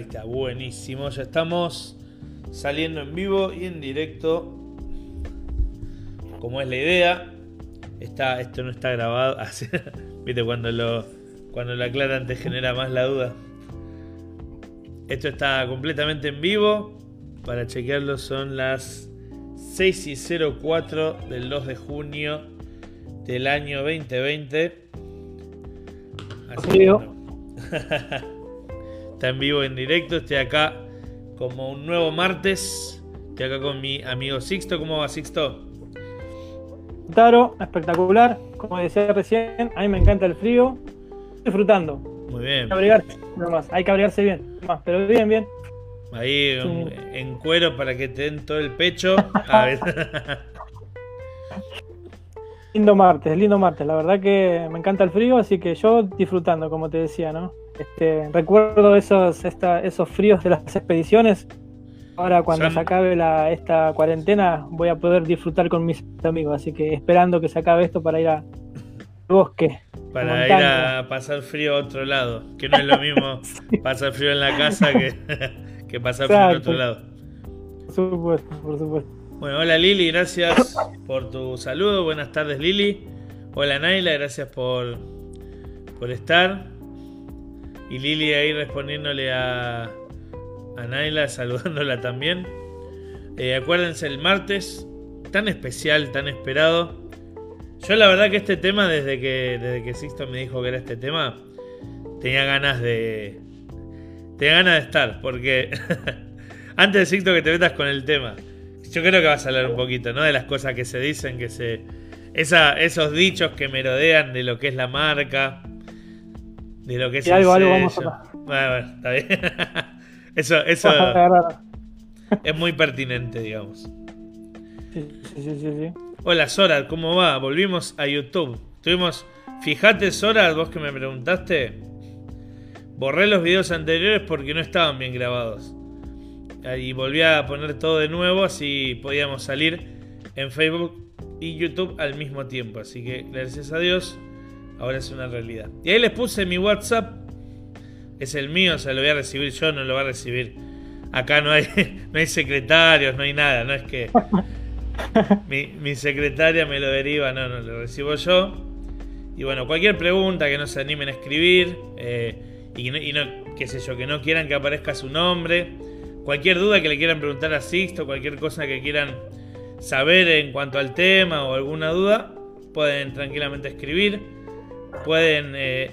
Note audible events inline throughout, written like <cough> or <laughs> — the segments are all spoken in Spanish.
Ahí está, buenísimo. Ya estamos saliendo en vivo y en directo. Como es la idea. Está, esto no está grabado. <laughs> Viste, cuando lo, cuando lo aclaran te genera más la duda. Esto está completamente en vivo. Para chequearlo son las 6 y 04 del 2 de junio del año 2020. Así <laughs> Está en vivo, en directo. Estoy acá como un nuevo martes. Estoy acá con mi amigo Sixto. ¿Cómo va Sixto? Taro, espectacular. Como decía recién, a mí me encanta el frío. Disfrutando. Muy bien. Hay que abrigarse, Hay que abrigarse bien. pero bien, bien. Ahí en cuero para que te den todo el pecho. <laughs> lindo martes, lindo martes. La verdad que me encanta el frío, así que yo disfrutando, como te decía, ¿no? Este, recuerdo esos, esos fríos de las expediciones. Ahora cuando se acabe la, esta cuarentena voy a poder disfrutar con mis amigos, así que esperando que se acabe esto para ir a bosque. Para ir a pasar frío a otro lado, que no es lo mismo <laughs> pasar frío en la casa que, <laughs> que pasar frío a otro lado. Por supuesto, por supuesto. Bueno, hola Lili, gracias por tu saludo. Buenas tardes Lili. Hola Naila, gracias por, por estar. Y Lili ahí respondiéndole a, a Naila, <laughs> saludándola también. Eh, acuérdense el martes, tan especial, tan esperado. Yo la verdad que este tema, desde que, desde que Sixto me dijo que era este tema, tenía ganas de... Tenía ganas de estar, porque <laughs> antes de Sixto que te metas con el tema, yo creo que vas a hablar un poquito, ¿no? De las cosas que se dicen, que se... esos dichos que merodean de lo que es la marca, de lo que es algo, algo vamos a... Bueno, bueno, está bien. <laughs> eso eso es muy pertinente, digamos. Sí, sí, sí, sí. Hola Sora, ¿cómo va? Volvimos a YouTube. Tuvimos, fíjate Sora, vos que me preguntaste, borré los videos anteriores porque no estaban bien grabados. Y volví a poner todo de nuevo, así podíamos salir en Facebook y YouTube al mismo tiempo. Así que gracias a Dios ahora es una realidad. Y ahí les puse mi WhatsApp. Es el mío, o sea, lo voy a recibir yo, no lo va a recibir. Acá no hay, <laughs> no hay secretarios, no hay nada, no es que <laughs> mi, secretaria me lo deriva, no, no, lo recibo yo. Y bueno, cualquier pregunta que no se animen a escribir, eh, y, no, y no, qué sé yo, que no quieran que aparezca su nombre, cualquier duda que le quieran preguntar a Sixto, cualquier cosa que quieran saber en cuanto al tema o alguna duda, pueden tranquilamente escribir. Pueden, eh,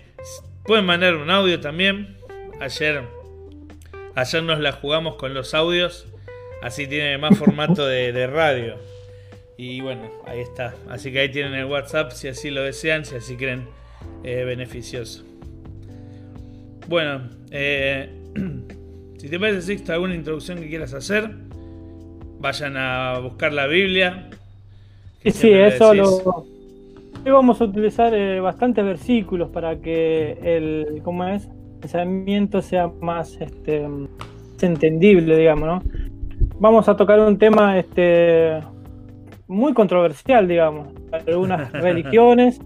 pueden mandar un audio también. Ayer, ayer nos la jugamos con los audios. Así tiene más formato de, radio. Y bueno, ahí está. Así que ahí tienen el WhatsApp si así lo desean, si así creen eh, beneficioso. Bueno, eh, <clears throat> si te parece, Sixto, alguna introducción que quieras hacer, vayan a buscar la Biblia. Sí, sí, eso lo, Hoy vamos a utilizar eh, bastantes versículos para que el, ¿cómo es? pensamiento sea más este, entendible, digamos, ¿no? Vamos a tocar un tema este, muy controversial, digamos, algunas <laughs> religiones,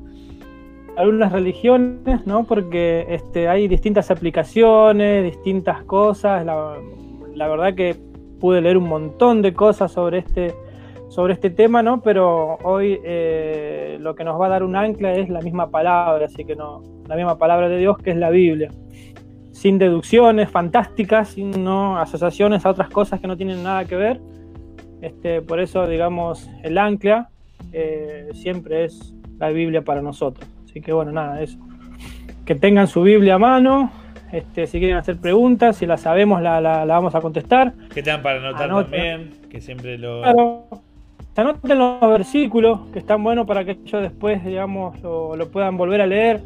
algunas religiones, ¿no? Porque este, hay distintas aplicaciones, distintas cosas. La, la verdad que pude leer un montón de cosas sobre este sobre este tema, ¿no? Pero hoy eh, lo que nos va a dar un ancla es la misma palabra, así que no, la misma palabra de Dios que es la Biblia. Sin deducciones fantásticas, sin ¿no? asociaciones a otras cosas que no tienen nada que ver. Este, por eso, digamos, el ancla eh, siempre es la Biblia para nosotros. Así que bueno, nada, eso. Que tengan su Biblia a mano, este, si quieren hacer preguntas, si la sabemos, la, la, vamos a contestar. Que tengan para anotar también, que siempre lo se anoten los versículos que están buenos para que ellos después, digamos, lo, puedan volver a leer.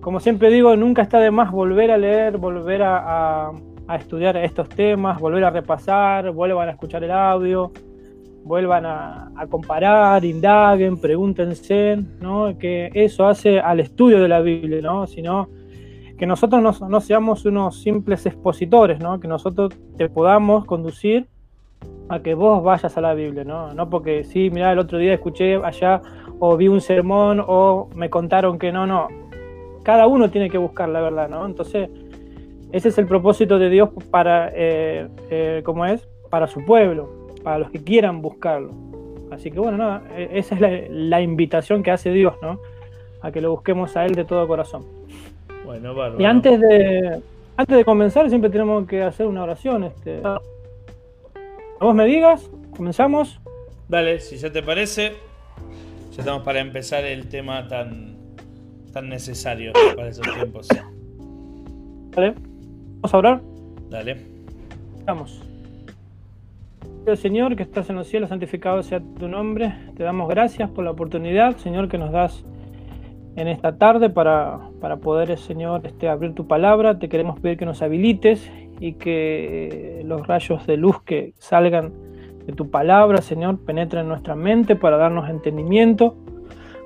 Como siempre digo, nunca está de más volver a leer, volver a, estudiar estos temas, volver a repasar, vuelvan a escuchar el audio, vuelvan a, comparar, indaguen, pregúntense, ¿no? Que eso hace al estudio de la Biblia, ¿no? Sino que nosotros no, no seamos unos simples expositores, ¿no? Que nosotros te podamos conducir a que vos vayas a la Biblia, ¿no? No porque sí, mira, el otro día escuché allá o vi un sermón o me contaron que no, no. Cada uno tiene que buscar la verdad, ¿no? Entonces, ese es el propósito de Dios para, eh, eh, ¿cómo es? Para su pueblo, para los que quieran buscarlo. Así que bueno, nada, e, esa es la, invitación que hace Dios, ¿no? A que lo busquemos a Él de todo corazón. Bueno, bárbaro. Y antes de, antes de comenzar, siempre tenemos que hacer una oración. Este. Vos me digas, comenzamos. Dale, si ya te parece, ya estamos para empezar el tema tan, tan necesario para esos tiempos. Dale. Vamos a orar. Dale. Vamos. Señor que estás en los cielos, santificado sea tu nombre. Te damos gracias por la oportunidad, Señor, que nos das en esta tarde para, para poder, Señor, este, abrir tu palabra. Te queremos pedir que nos habilites y que los rayos de luz que salgan de tu palabra, Señor, penetren en nuestra mente para darnos entendimiento,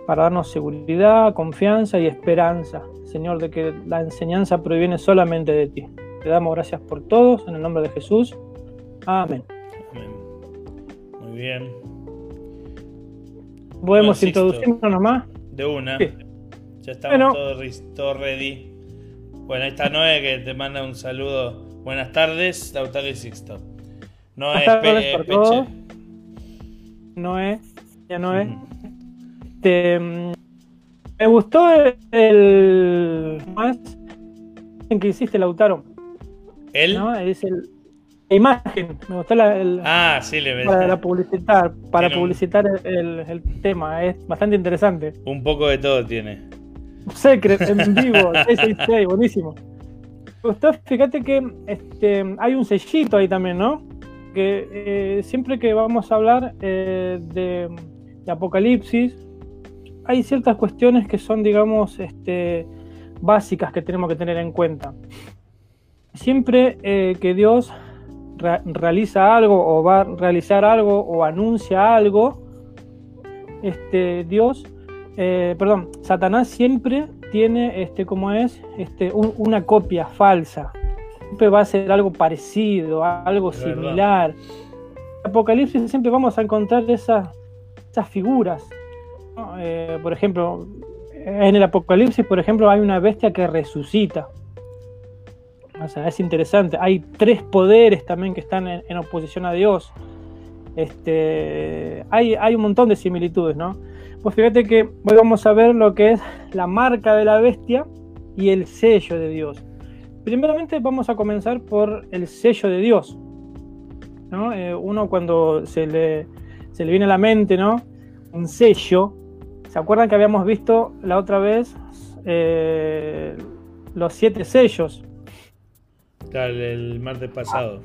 para darnos seguridad, confianza y esperanza, Señor, de que la enseñanza proviene solamente de ti. Te damos gracias por todos, en el nombre de Jesús. Amén. Muy bien. ¿Podemos introducirnos nomás? De una. Ya estamos todos, ready. Bueno, ahí está Noé que te manda un saludo. Buenas tardes, Lautaro y Sixto. Noé, Peche. Noé, ya Noé. Mm, me gustó el, más en que hiciste, Lautaro. ¿El? ¿No? Es el, la imagen. Me gustó la, el, ah, sí, le Para, publicitar, para publicitar el, el, tema. Es bastante interesante. Un poco de todo tiene. Secret en vivo, 666, buenísimo. Gustó, fíjate que este, hay un sellito ahí también, ¿no? Que eh, siempre que vamos a hablar eh, de, Apocalipsis, hay ciertas cuestiones que son, digamos, este, básicas que tenemos que tener en cuenta. Siempre eh, que Dios realiza algo o va a realizar algo o anuncia algo, este, Dios, perdón, Satanás siempre tiene, este, como es, este, una copia falsa. Siempre va a ser algo parecido, algo similar. En Apocalipsis siempre vamos a encontrar esas, esas figuras. Eh, por ejemplo, en el Apocalipsis, por ejemplo, hay una bestia que resucita. O sea, es interesante. Hay tres poderes también que están en, oposición a Dios. Este, hay, hay, un montón de similitudes, ¿no? Pues fíjate que hoy vamos a ver lo que es la marca de la bestia y el sello de Dios. Primeramente vamos a comenzar por el sello de Dios. ¿no? Eh, uno cuando se le, se le viene a la mente, ¿no? Un sello. ¿Se acuerdan que habíamos visto la otra vez eh, los siete sellos? el martes pasado.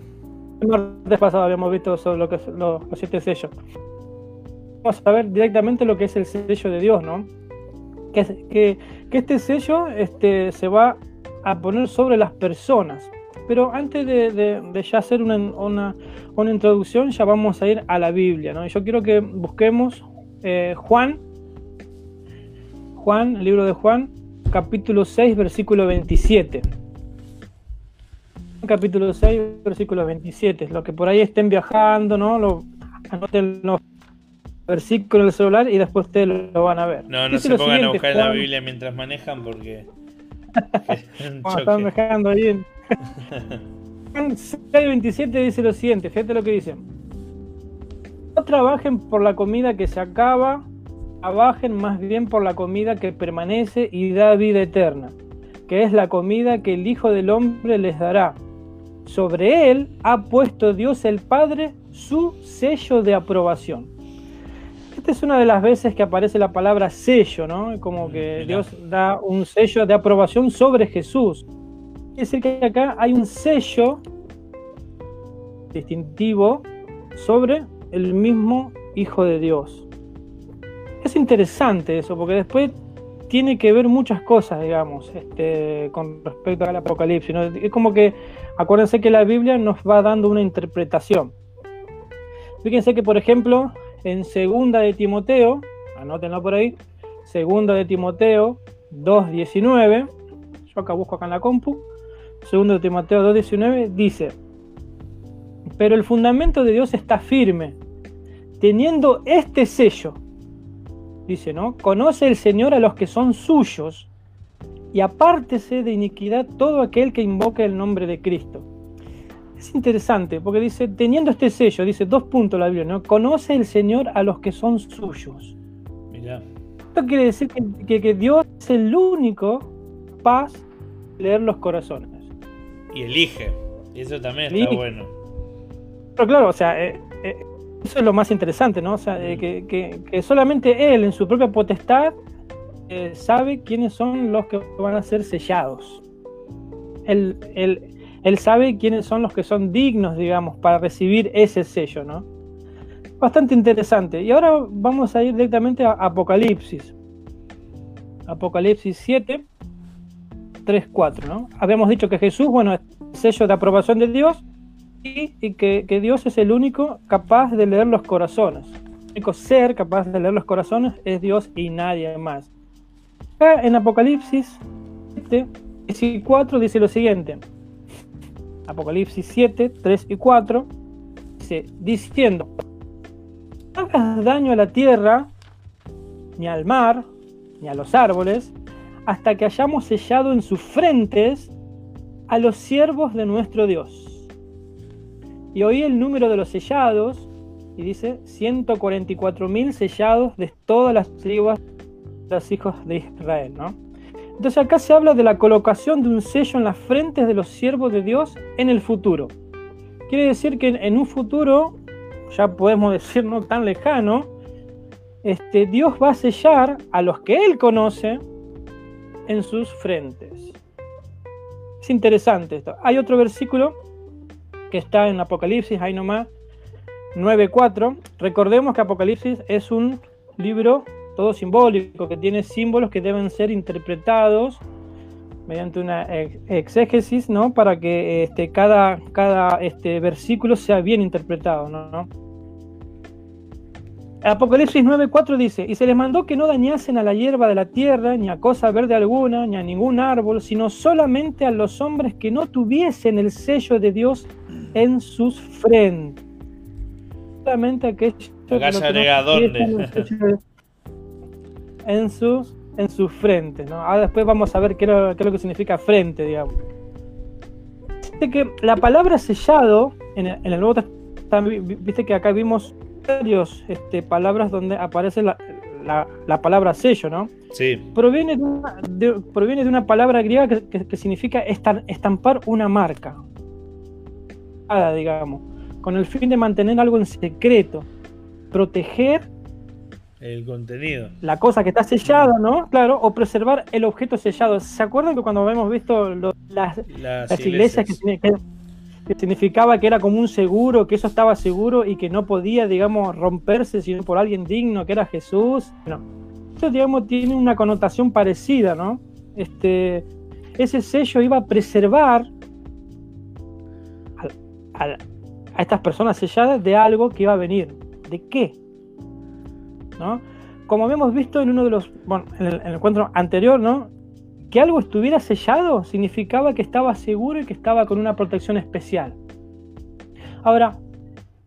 El martes pasado habíamos visto sobre lo que los, siete sellos. Vamos a ver directamente lo que es el sello de Dios, ¿no? Que, este sello este, se va a poner sobre las personas. Pero antes de, ya hacer una, introducción, ya vamos a ir a la Biblia, ¿no? yo quiero que busquemos eh, Juan, Juan, el libro de Juan, capítulo 6, versículo 27 capítulo 6, versículo 27. Los que por ahí estén viajando, ¿no? Lo, anoten los versículos del celular y después ustedes lo van a ver. No, no se pongan a buscar la Biblia mientras manejan porque. <laughs> están viajando ahí. <laughs> Juan 6.27 dice lo siguiente, fíjate lo que dice. No trabajen por la comida que se acaba, trabajen más bien por la comida que permanece y da vida eterna, que es la comida que el Hijo del Hombre les dará sobre él ha puesto Dios el Padre su sello de aprobación. Esta es una de las veces que aparece la palabra sello, ¿no? Como que Dios da un sello de aprobación sobre Jesús. Quiere decir que acá hay un sello distintivo sobre el mismo Hijo de Dios. Es interesante eso, porque después tiene que ver muchas cosas, digamos, este, con respecto al Apocalipsis. Es como que, acuérdense que la Biblia nos va dando una interpretación. Fíjense que, por ejemplo, en segunda de Timoteo, anótenlo por ahí, segunda de Timoteo 2.19, yo acá busco acá en la compu, segunda de Timoteo 2.19, dice, pero el fundamento de Dios está firme, teniendo este sello, dice, ¿no? Conoce el Señor a los que son suyos y apártese de iniquidad todo aquel que invoque el nombre de Cristo. Es interesante porque dice, teniendo este sello, dice dos puntos la Biblia, ¿no? Conoce el Señor a los que son suyos. Mira. Esto quiere decir que, Dios es el único capaz de leer los corazones. Y elige. Y eso también está bueno. Pero claro, o sea, eh, eh, eso es lo más interesante, ¿no? O sea, mm. que, solamente Él, en su propia potestad, eh, sabe quiénes son los que van a ser sellados. Él, él, él sabe quiénes son los que son dignos, digamos, para recibir ese sello, ¿no? Bastante interesante. Y ahora vamos a ir directamente a Apocalipsis. Apocalipsis 7, 3, 4, ¿no? Habíamos dicho que Jesús, bueno, es sello de aprobación de Dios y, que, que, Dios es el único capaz de leer los corazones. El único ser capaz de leer los corazones es Dios y nadie más. Acá en Apocalipsis 7, 4 dice lo siguiente. Apocalipsis 7, 3 y 4, dice, diciendo, no hagas daño a la tierra, ni al mar, ni a los árboles, hasta que hayamos sellado en sus frentes a los siervos de nuestro Dios. Y oí el número de los sellados, y dice 144.000 sellados de todas las tribus de los hijos de Israel, ¿no? Entonces acá se habla de la colocación de un sello en las frentes de los siervos de Dios en el futuro. Quiere decir que en un futuro, ya podemos <laughs> decir no tan lejano, este, Dios va a sellar a los que Él conoce en sus frentes. Es interesante esto. Hay otro versículo que está en Apocalipsis, ahí nomás, 9.4. Recordemos que Apocalipsis es un libro todo simbólico, que tiene símbolos que deben ser interpretados mediante una exégesis, ¿no? Para que este, cada, cada este, versículo sea bien interpretado, ¿no? Apocalipsis 9:4 dice, y se les mandó que no dañasen a la hierba de la tierra, ni a cosa verde alguna, ni a ningún árbol, sino solamente a los hombres que no tuviesen el sello de Dios en sus frentes. Solamente aquellos que no en su, en su frente. ¿no? Ahora después vamos a ver qué es, lo, que significa frente, digamos. que la palabra sellado en el, Nuevo Testamento, viste que acá vimos varios este, palabras donde aparece la, palabra sello, ¿no? Sí. Proviene de una, proviene de una palabra griega que, significa estampar una marca. digamos, con el fin de mantener algo en secreto, proteger el contenido. La cosa que está sellada, ¿no? Claro, o preservar el objeto sellado. ¿Se acuerdan que cuando habíamos visto las, iglesias, que, significaba que era como un seguro, que eso estaba seguro y que no podía, digamos, romperse sino por alguien digno, que era Jesús? No. Esto, digamos, tiene una connotación parecida, ¿no? Este, ese sello iba a preservar a estas personas selladas de algo que iba a venir. ¿De qué? Como habíamos visto en uno de los, bueno, en el, encuentro anterior, ¿no? Que algo estuviera sellado significaba que estaba seguro y que estaba con una protección especial. Ahora,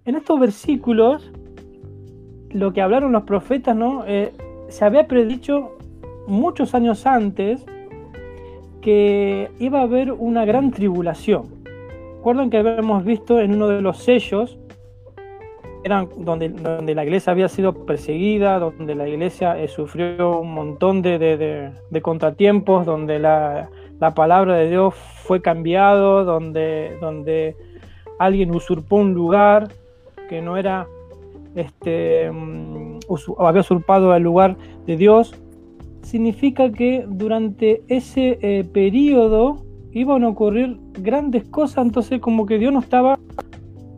en estos versículos, lo que hablaron los profetas, ¿no? Eh, se había predicho muchos años antes que iba a haber una gran tribulación. Recuerdan que habíamos visto en uno de los sellos eran donde, donde la iglesia había sido perseguida, donde la iglesia eh, sufrió un montón de, contratiempos, donde la, palabra de Dios fue cambiado, donde, donde alguien usurpó un lugar que no era, este, mm, había usurpado el lugar de Dios, significa que durante ese eh, periodo iban a ocurrir grandes cosas, entonces como que Dios no estaba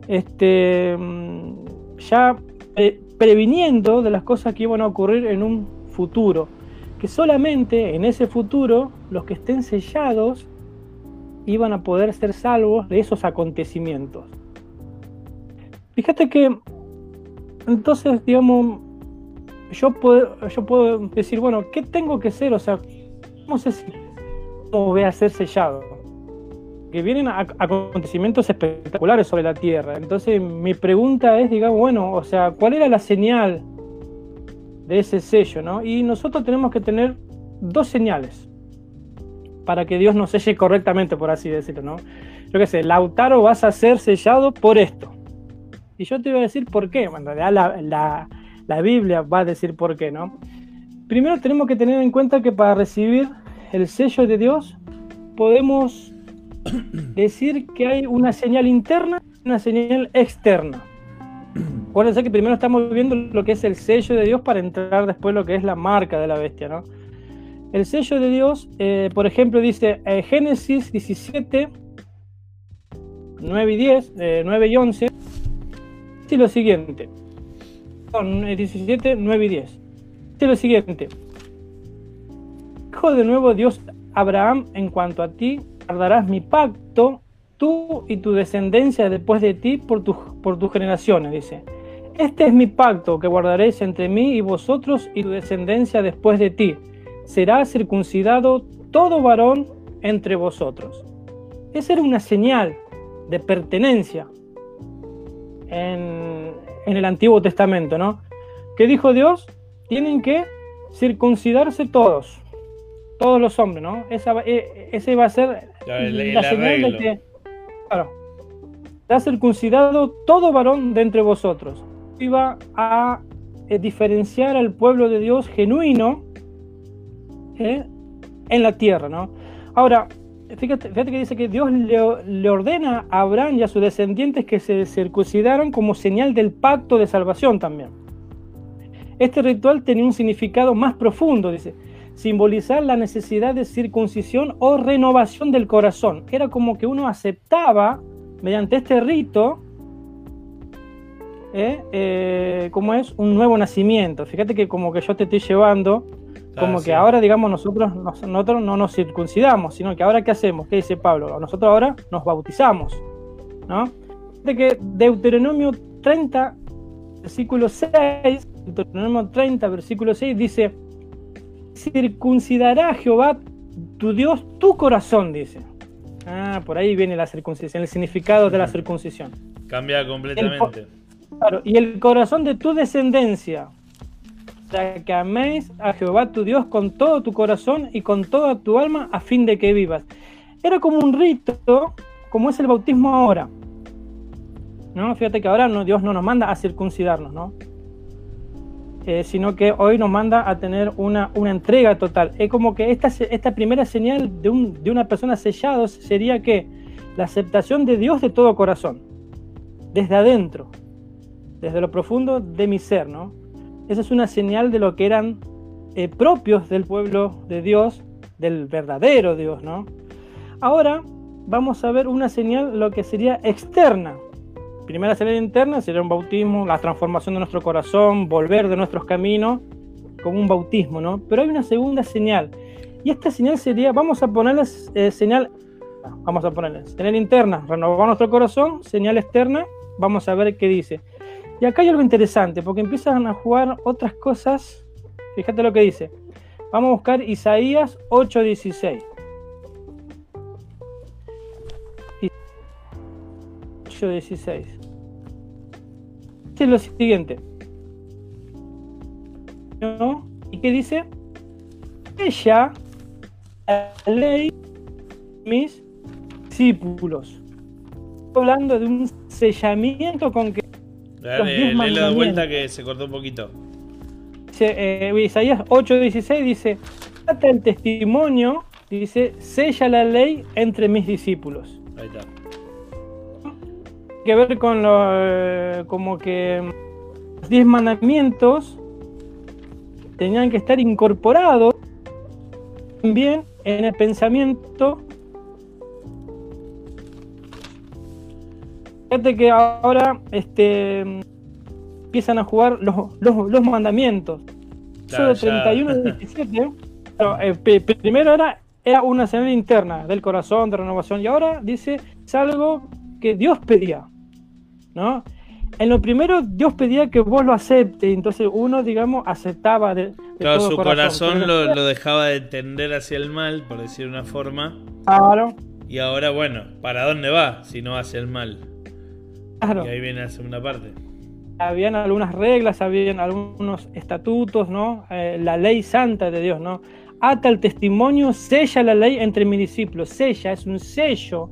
este, mm, ya previniendo de las cosas que iban a ocurrir en un futuro, que solamente en ese futuro los que estén sellados iban a poder ser salvos de esos acontecimientos. Fíjate que entonces, digamos, yo puedo, yo puedo decir, bueno, ¿qué tengo que ser? O sea, ¿cómo sé si voy a ser sellado? Que vienen acontecimientos espectaculares sobre la Tierra. Entonces mi pregunta es, digamos, bueno, o sea, ¿cuál era la señal de ese sello? ¿no? Y nosotros tenemos que tener dos señales. para que Dios nos selle correctamente, por así decirlo, ¿no? Yo qué sé, Lautaro vas a ser sellado por esto. Y yo te voy a decir por qué, en realidad la, la Biblia va a decir por qué, ¿no? Primero tenemos que tener en cuenta que para recibir el sello de Dios podemos <clears throat> decir que hay una señal interna y una señal externa. Acuérdense que primero estamos viendo lo que es el sello de Dios para entrar después lo que es la marca de la bestia, ¿no? El sello de Dios, eh, por ejemplo, dice eh, Génesis 17, 9 y 10, 9 eh, y 11, dice lo siguiente. 17, 9 y 10. Dice lo siguiente. Hijo de nuevo Dios Abraham, en cuanto a ti, guardarás mi pacto, tú y tu descendencia después de ti por, por tus generaciones, dice. Este es mi pacto que guardaréis entre mí y vosotros y tu descendencia después de ti. Será circuncidado todo varón entre vosotros. Esa era una señal de pertenencia en, en el Antiguo Testamento, ¿no? ¿Qué dijo Dios? Tienen que circuncidarse todos todos los hombres, ¿no? Esa, eh, ese va a ser la, señal de que, claro, ha circuncidado todo varón de entre vosotros. Iba a eh, diferenciar al pueblo de Dios genuino eh, en la tierra, ¿no? Ahora, fíjate, fíjate que dice que Dios le, le, ordena a Abraham y a sus descendientes que se circuncidaran como señal del pacto de salvación también. Este ritual tenía un significado más profundo, dice simbolizar la necesidad de circuncisión o renovación del corazón. Era como que uno aceptaba, mediante este rito, ¿eh? Eh, como es un nuevo nacimiento. Fíjate que como que yo te estoy llevando, como que ahora, digamos, nosotros, nosotros no nos circuncidamos, sino que ahora ¿qué hacemos? ¿Qué dice Pablo? Nosotros ahora nos bautizamos. ¿no? Fíjate que Deuteronomio 30, versículo 6, Deuteronomio 30, versículo 6 dice, circuncidará Jehová tu Dios tu corazón, dice. Ah, por ahí viene la circuncisión, el significado de la circuncisión. Cambia completamente. claro, y el corazón de tu descendencia, para que améis a Jehová tu Dios con todo tu corazón y con toda tu alma a fin de que vivas. Era como un rito, como es el bautismo ahora. ¿No? Fíjate que ahora no, Dios no nos manda a circuncidarnos, ¿no? Eh, sino que hoy nos manda a tener una, una entrega total. Es como que esta, esta primera señal de, un, de una persona sellada sería que la aceptación de Dios de todo corazón, desde adentro, desde lo profundo de mi ser, ¿no? Esa es una señal de lo que eran eh, propios del pueblo de Dios, del verdadero Dios, ¿no? Ahora vamos a ver una señal, lo que sería externa, primera señal interna sería un bautismo, la transformación de nuestro corazón, volver de nuestros caminos, como un bautismo, ¿no? Pero hay una segunda señal. Y esta señal sería, vamos a ponerle eh, señal, vamos a ponerle señal interna, renovar nuestro corazón, señal externa, vamos a ver qué dice. Y acá hay algo interesante, porque empiezan a jugar otras cosas. Fíjate lo que dice. Vamos a buscar Isaías 8:16. 16. es lo siguiente. ¿Y qué dice? Ella, la ley, mis discípulos. Hablando de un sellamiento con que. Dale, de vuelta que se cortó un poquito. Dice, eh, Isaías 8:16 dice: Trata el testimonio, dice, sella la ley entre mis discípulos. Ahí está que ver con lo, eh, como que los diez mandamientos tenían que estar incorporados también en el pensamiento. Fíjate que ahora este, empiezan a jugar los, los, mandamientos. Eso de 31 y 17. <laughs> Eh, primero era, era una señal interna del corazón, de renovación, y ahora dice es algo que Dios pedía. ¿No? En lo primero, Dios pedía que vos lo aceptes, entonces uno, digamos, aceptaba de, claro, su corazón, lo, dejaba de tender hacia el mal, por decir una forma. Claro. Y ahora, bueno, ¿para dónde va si no hacia el mal? Claro. Y ahí viene la segunda parte. Habían algunas reglas, habían algunos estatutos, ¿no? Eh, la ley santa de Dios, ¿no? ata el testimonio, sella la ley entre mis discípulos. Sella es un sello,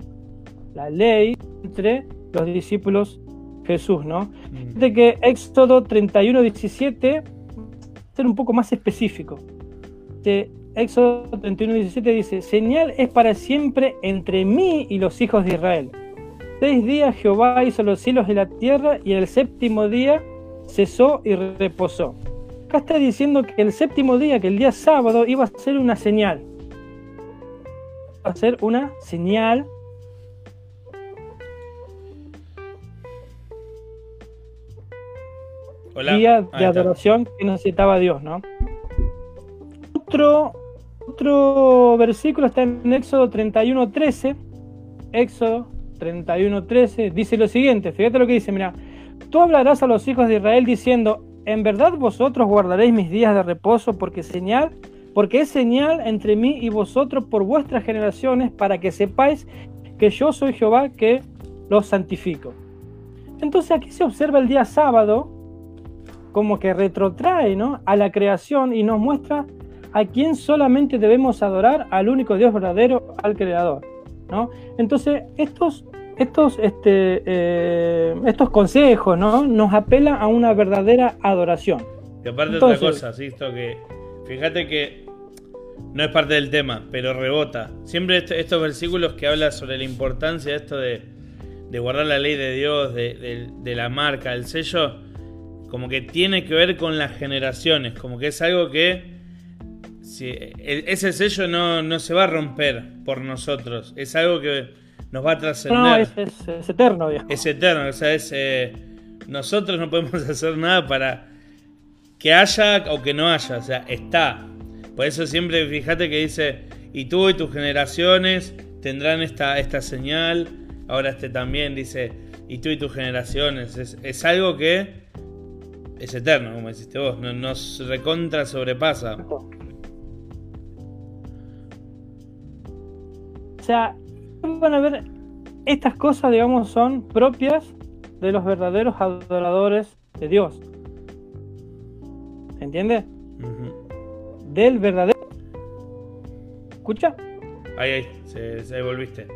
la ley entre los discípulos Jesús, ¿no? Mm. De que Éxodo 31, 17, ser un poco más específico. De Éxodo 31, 17 dice, señal es para siempre entre mí y los hijos de Israel. Seis días Jehová hizo los cielos y la tierra y el séptimo día cesó y reposó. Acá está diciendo que el séptimo día, que el día sábado, iba a ser una señal. Iba a ser una señal día de adoración que necesitaba Dios, ¿no? Otro, otro versículo está en Éxodo 31.13. Éxodo 31.13 dice lo siguiente, fíjate lo que dice, mira, tú hablarás a los hijos de Israel diciendo, en verdad vosotros guardaréis mis días de reposo porque señal, porque es señal entre mí y vosotros por vuestras generaciones para que sepáis que yo soy Jehová que los santifico. Entonces aquí se observa el día sábado como que retrotrae ¿no? a la creación y nos muestra a quién solamente debemos adorar, al único Dios verdadero, al Creador. ¿no? Entonces, estos, estos, este, eh, estos consejos ¿no? nos apelan a una verdadera adoración. Y aparte otra cosa, ¿sí? que fíjate que no es parte del tema, pero rebota. Siempre estos versículos que hablan sobre la importancia de esto de, de guardar la ley de Dios, de, de la marca, el sello, como que tiene que ver con las generaciones, como que es algo que si, ese sello no, se va a romper por nosotros, es algo que nos va a trascender. No, es, es, eterno, viejo. Es eterno, o sea, es, eh, nosotros no podemos <laughs> hacer nada para que haya o que no haya, o sea, está. Por eso siempre fíjate que dice, y tú y tus generaciones tendrán esta, esta señal, ahora este también dice, y tú y tus generaciones, es, es algo que es eterno, como deciste vos, no, nos recontra sobrepasa. O sea, van a ver, estas cosas, digamos, son propias de los verdaderos adoradores de Dios. ¿Se entiende? Del verdadero. ¿Escucha? Ahí, ahí, se, se volviste.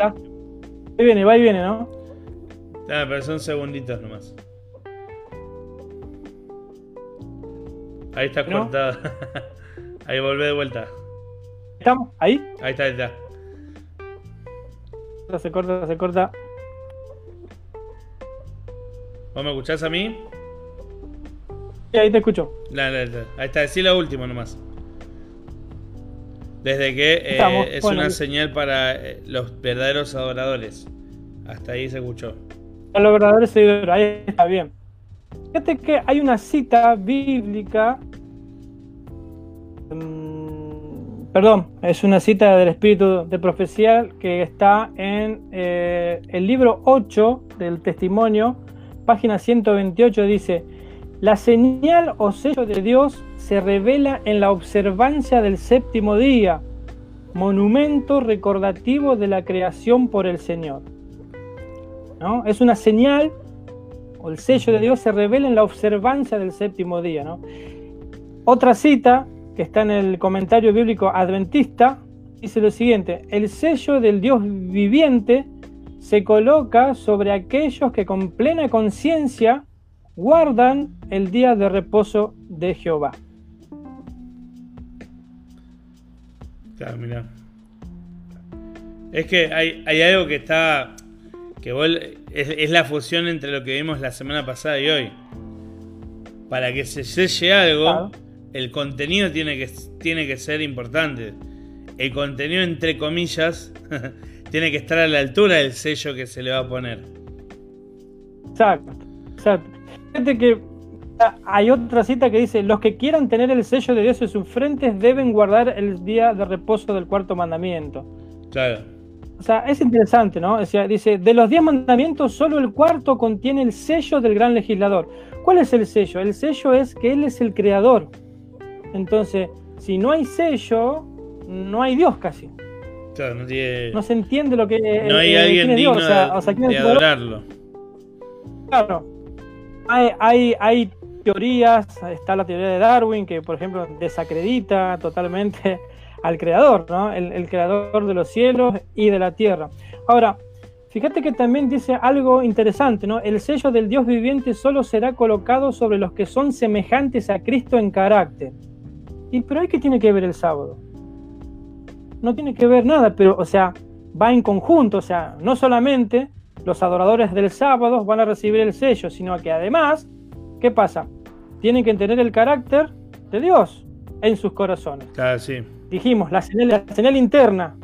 Ahí viene, va y viene, ¿no? Ah, pero son segunditos nomás. Ahí está cortada. <laughs> ahí volvé de vuelta. ¿Estamos? ¿Ahí? Ahí está, ahí está. Se corta, se corta. ¿Vos me escuchás a mí? Sí, ahí te escucho. ahí está, decí lo último nomás. Desde que eh, es una señal para eh, los verdaderos adoradores. Hasta ahí se escuchó. Para los verdaderos seguidores, ahí está bien. Fíjate que hay una cita bíblica. Perdón, es una cita del Espíritu de Profecía que está en eh, el libro 8 del Testimonio, página 128, dice: La señal o sello de Dios se revela en la observancia del séptimo día, monumento recordativo de la creación por el Señor. ¿No? Es una señal o el sello de Dios se revela en la observancia del séptimo día. ¿no? Otra cita que está en el comentario bíblico adventista dice lo siguiente, el sello del Dios viviente se coloca sobre aquellos que con plena conciencia guardan el día de reposo de Jehová. Claro, mira. Es que hay, hay algo que está que es, la fusión entre lo que vimos la semana pasada y hoy. Para que se selle algo, el contenido tiene que, tiene que ser importante. El contenido, entre comillas, <laughs> tiene que estar a la altura del sello que se le va a poner. Exacto, exacto. Fíjate que hay otra cita que dice, los que quieran tener el sello de Dios en sus frentes deben guardar el día de reposo del cuarto mandamiento. Claro. O sea, es interesante, ¿no? O sea, dice, de los diez mandamientos, solo el cuarto contiene el sello del gran legislador. ¿Cuál es el sello? El sello es que Él es el creador. Entonces, si no hay sello, no hay Dios casi. Claro, no, tiene... no se entiende lo que No hay eh, alguien digno o sea, de, adorarlo. Claro. Hay, hay, hay teorías, está la teoría de Darwin, que por ejemplo desacredita totalmente <laughs> al creador, ¿no? el, creador de los cielos y de la tierra. Ahora, fíjate que también dice algo interesante, ¿no? El sello del Dios viviente solo será colocado sobre los que son semejantes a Cristo en carácter. ¿Y pero ahí qué tiene que ver el sábado? No tiene que ver nada, pero, o sea, va en conjunto, o sea, no solamente los adoradores del sábado van a recibir el sello, sino que además, ¿qué pasa? Tienen que tener el carácter de Dios en sus corazones. Claro, sí. Dijimos, la señal, interna,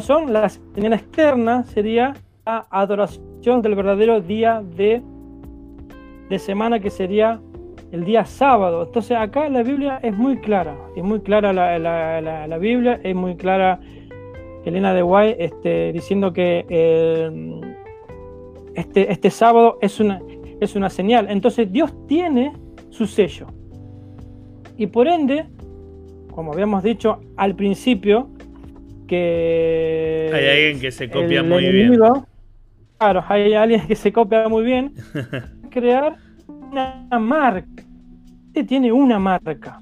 son la señal externa sería la adoración del verdadero día de, de semana que sería el día sábado. Entonces acá la Biblia es muy clara, es muy clara la, la, Biblia, es muy clara Elena de Guay este, diciendo que eh, este, este sábado es una, es una señal. Entonces Dios tiene su sello. Y por ende, como habíamos dicho al principio, que... Hay alguien que se copia muy bien. Claro, hay alguien que se copia muy bien. <laughs> crear una marca. Este tiene una marca.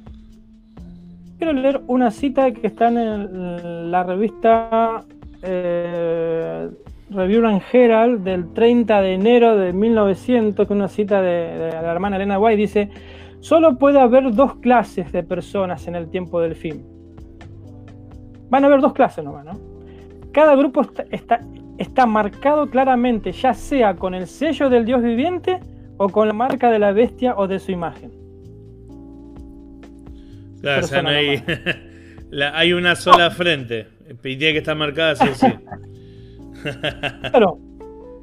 Quiero leer una cita que está en la revista eh, Review and Herald del 30 de enero de 1900, que una cita de, la hermana Elena White, dice, solo puede haber dos clases de personas en el tiempo del fin. Van a haber dos clases nomás, ¿no? Cada grupo está, está marcado claramente, ya sea con el sello del Dios viviente o con la marca de la bestia o de su imagen. Claro, o sea, no hay, <laughs> hay una sola frente y tiene que estar marcada sí sí. <laughs> claro,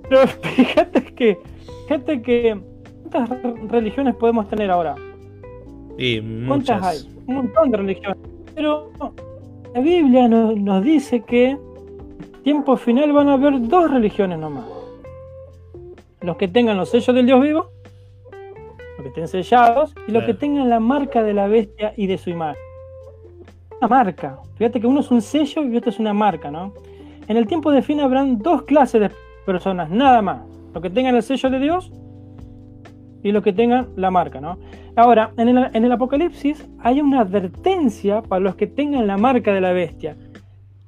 pero <laughs> fíjate que, fíjate que, ¿cuántas religiones podemos tener ahora? Y muchas. ¿Cuántas hay? Un montón de religiones. Pero la Biblia nos, nos dice que tiempo final van a haber dos religiones nomás los que tengan los sellos del Dios vivo, los que estén sellados, y los que tengan la marca de la bestia y de su imagen. Una marca. Fíjate que uno es un sello y otro es una marca, ¿no? En el tiempo de fin habrán dos clases de personas, nada más. Los que tengan el sello de Dios y los que tengan la marca, ¿no? Ahora, en el, en el Apocalipsis hay una advertencia para los que tengan la marca de la bestia.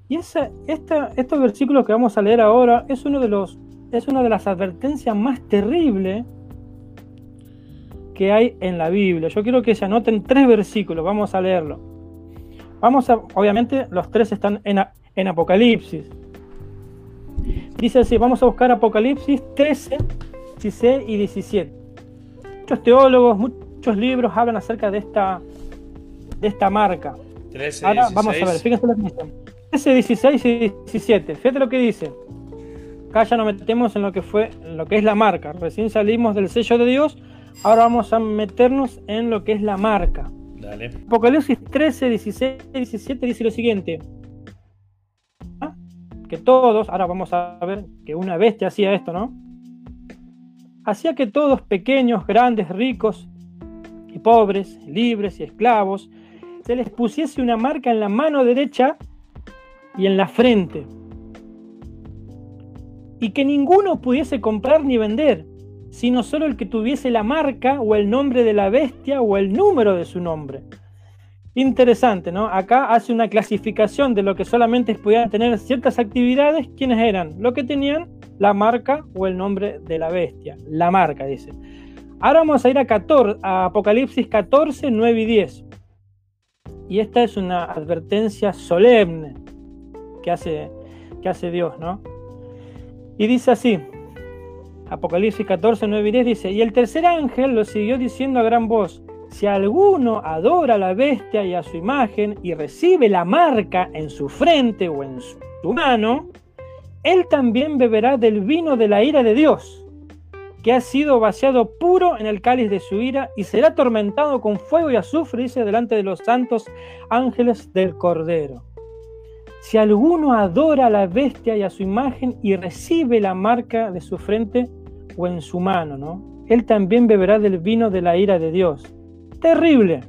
Y esa, esta, estos versículos que vamos a leer ahora es uno de los es una de las advertencias más terribles que hay en la Biblia. Yo quiero que se anoten tres versículos, vamos a leerlo. Vamos a, obviamente los tres están en, en Apocalipsis. Dice así, vamos a buscar Apocalipsis 13, 16 y 17. Muchos teólogos, muchos libros hablan acerca de esta, de esta marca. 13, Ahora vamos a ver, fíjense lo que dice. 13, 16 y 17. Fíjate lo que dice acá ya nos metemos en lo que fue, lo que es la marca. Recién salimos del sello de Dios, ahora vamos a meternos en lo que es la marca. Dale. Apocalipsis 13, 16, 17 dice lo siguiente. ¿Ah? Que todos, ahora vamos a ver que una bestia hacía esto, ¿no? Hacía que todos, pequeños, grandes, ricos y pobres, libres y esclavos, se les pusiese una marca en la mano derecha y en la frente y que ninguno pudiese comprar ni vender, sino solo el que tuviese la marca o el nombre de la bestia o el número de su nombre. Interesante, ¿no? Acá hace una clasificación de lo que solamente podían tener ciertas actividades, ¿quiénes eran? Lo que tenían la marca o el nombre de la bestia. La marca, dice. Ahora vamos a ir a, 14, a Apocalipsis 14, 9 y 10. Y esta es una advertencia solemne que hace, que hace Dios, ¿no? Y dice así, Apocalipsis 14, 9 y 10 dice, y el tercer ángel lo siguió diciendo a gran voz, si alguno adora a la bestia y a su imagen y recibe la marca en su frente o en su mano, él también beberá del vino de la ira de Dios, que ha sido vaciado puro en el cáliz de su ira y será atormentado con fuego y azufre, dice, delante de los santos ángeles del Cordero. Si alguno adora a la bestia y a su imagen y recibe la marca de su frente o en su mano, ¿no? Él también beberá del vino de la ira de Dios. Terrible.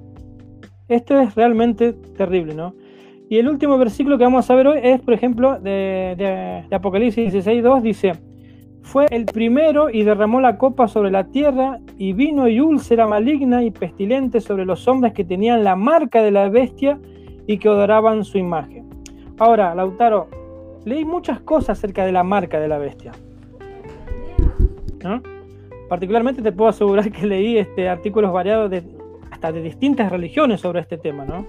Esto es realmente terrible, ¿no? Y el último versículo que vamos a ver hoy es, por ejemplo, de, Apocalipsis 16.2, dice, fue el primero y derramó la copa sobre la tierra, y vino y úlcera maligna y pestilente sobre los hombres que tenían la marca de la bestia y que adoraban su imagen. Ahora, Lautaro, leí muchas cosas acerca de la marca de la bestia. Particularmente te puedo asegurar que leí este, artículos variados de, hasta de distintas religiones sobre este tema, ¿no?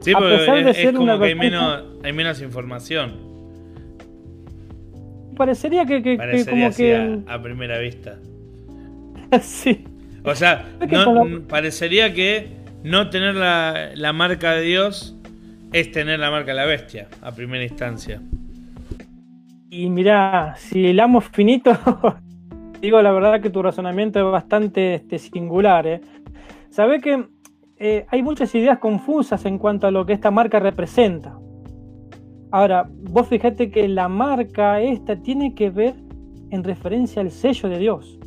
Sí, porque es, como que hay menos, hay menos información parecería que, que, parecería como que a, primera vista. <laughs> sí. O sea, no, parecería que no tener la, la, marca de Dios es tener la marca de la bestia, a primera instancia. Y mira, si el amo finito, <laughs> digo la verdad que tu razonamiento es bastante este, singular. ¿eh? Sabes que eh, hay muchas ideas confusas en cuanto a lo que esta marca representa. Ahora, vos fíjate que la marca esta tiene que ver en referencia al sello de Dios.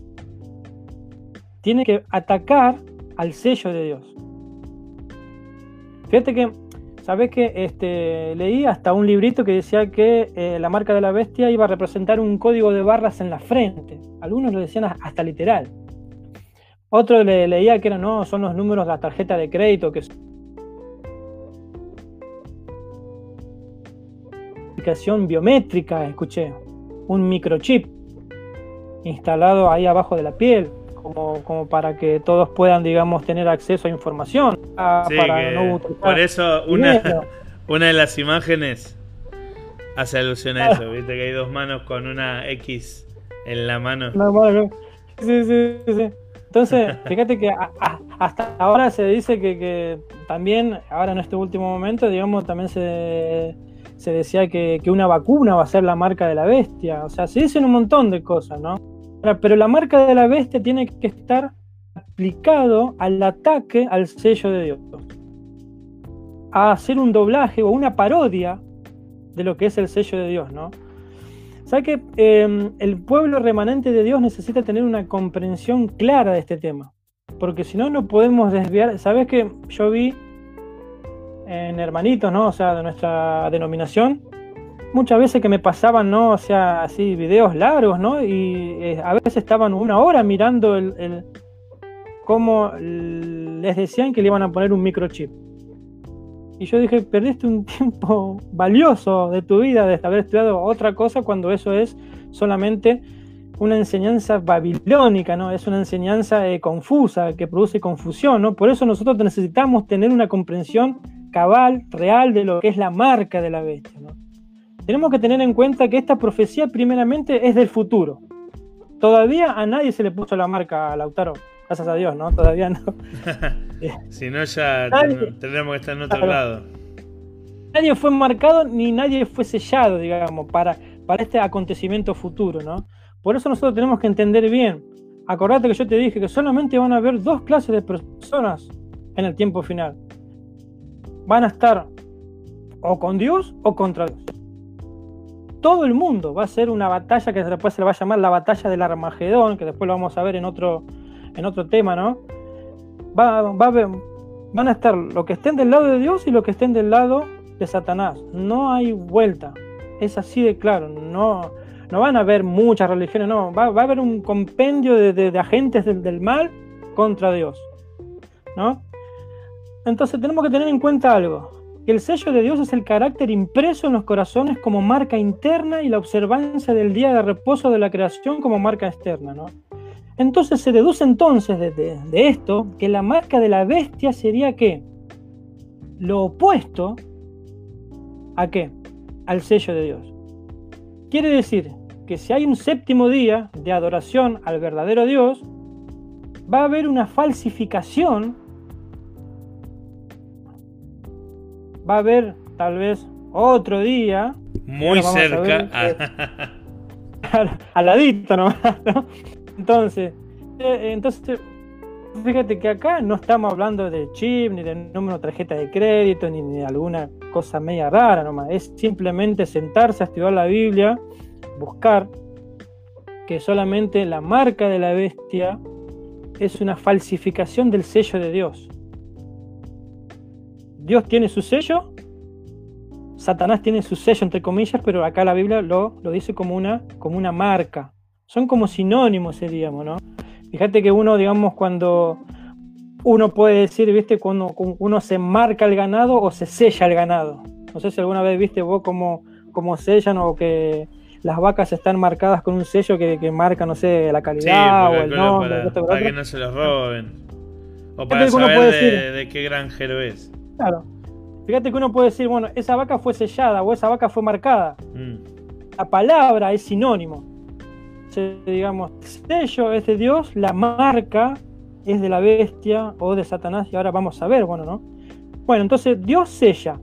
Tiene que atacar al sello de Dios. Fíjate que, ¿sabes que este, leí hasta un librito que decía que eh, la marca de la bestia iba a representar un código de barras en la frente? Algunos lo decían hasta literal. Otro le, leía que eran, no, son los números de la tarjeta de crédito que biométrica, escuché, un microchip instalado ahí abajo de la piel, como, como para que todos puedan, digamos, tener acceso a información. Ah, por eso una, <laughs> una de las imágenes hace alusión a eso, viste que hay dos manos con una X en la mano. Sí, sí, sí. Entonces, <laughs> fíjate que hasta ahora se dice que, que, también, ahora en este último momento, digamos, también se, se decía que, una vacuna va a ser la marca de la bestia, o sea, se dicen un montón de cosas, ¿no? Pero la marca de la bestia tiene que estar aplicado al ataque al sello de Dios, a hacer un doblaje o una parodia de lo que es el sello de Dios, ¿no? ¿Sabes que em, el pueblo remanente de Dios necesita tener una comprensión clara de este tema? Porque si no, no podemos desviar. ¿Sabes que yo vi en hermanitos, ¿no? O sea, de nuestra denominación, muchas veces que me pasaban, ¿no? O sea, así videos largos, ¿no? Y eh, a veces estaban una hora mirando el, el cómo les decían que le iban a poner un microchip. Y yo dije, perdiste un <laughs> tiempo valioso de tu vida de haber estudiado otra cosa cuando eso es solamente una enseñanza babilónica, ¿no? Es una enseñanza eh, confusa, que produce confusión, ¿no? Por eso nosotros necesitamos tener una comprensión cabal, real de lo que es la marca de la bestia. Tenemos que tener en cuenta que esta profecía primeramente es del futuro. Todavía a nadie se le puso la marca a Lautaro. Gracias a Dios, ¿no? Todavía no. <laughs> si no, ya tendríamos que estar en otro lado. Nadie fue marcado ni nadie fue sellado, digamos, para, para este acontecimiento futuro, ¿no? Por eso nosotros tenemos que entender bien. Acordate que yo te dije que solamente van a haber dos clases de personas en el tiempo final van a estar o con Dios o contra Dios. Todo el mundo va a ser una batalla que después se le va a llamar la batalla del Armagedón, que después lo vamos a ver en otro, en otro tema, ¿no? Va a van a estar los que estén del lado de Dios y los que estén del lado de Satanás. No hay vuelta. Es así de claro. No, no van a haber muchas religiones, no. Va, a haber un compendio de, agentes del, del, mal contra Dios. ¿No? Entonces tenemos que tener en cuenta algo, que el sello de Dios es el carácter impreso en los corazones como marca interna y la observancia del día de reposo de la creación como marca externa. ¿no? Entonces se deduce entonces de, esto que la marca de la bestia sería qué? Lo opuesto a qué? Al sello de Dios. Quiere decir que si hay un séptimo día de adoración al verdadero Dios, va a haber una falsificación va a haber tal vez otro día. Muy cerca. <laughs> al, ladito nomás, Entonces, eh, entonces, fíjate que acá no estamos hablando de chip, ni de número de tarjeta de crédito, ni de alguna cosa media rara nomás. Es simplemente sentarse a estudiar la Biblia, buscar que solamente la marca de la bestia es una falsificación del sello de Dios. Dios tiene su sello, Satanás tiene su sello entre comillas, pero acá la Biblia lo, lo dice como una, como una marca, son como sinónimos, diríamos, ¿no? Fíjate que uno, digamos, cuando uno puede decir, ¿viste? Cuando uno se marca el ganado o se sella el ganado. No sé si alguna vez viste vos cómo, cómo sellan o que las vacas están marcadas con un sello que, marca, no sé, la calidad o el nombre. Para, que no se los roben. O para saber de, qué granjero es. Claro. Fíjate que uno puede decir, bueno, esa vaca fue sellada o esa vaca fue marcada. Mm. La palabra es sinónimo. digamos, sello es de Dios, la marca es de la bestia o de Satanás, y ahora vamos a ver, bueno, ¿no? Bueno, entonces Dios sella.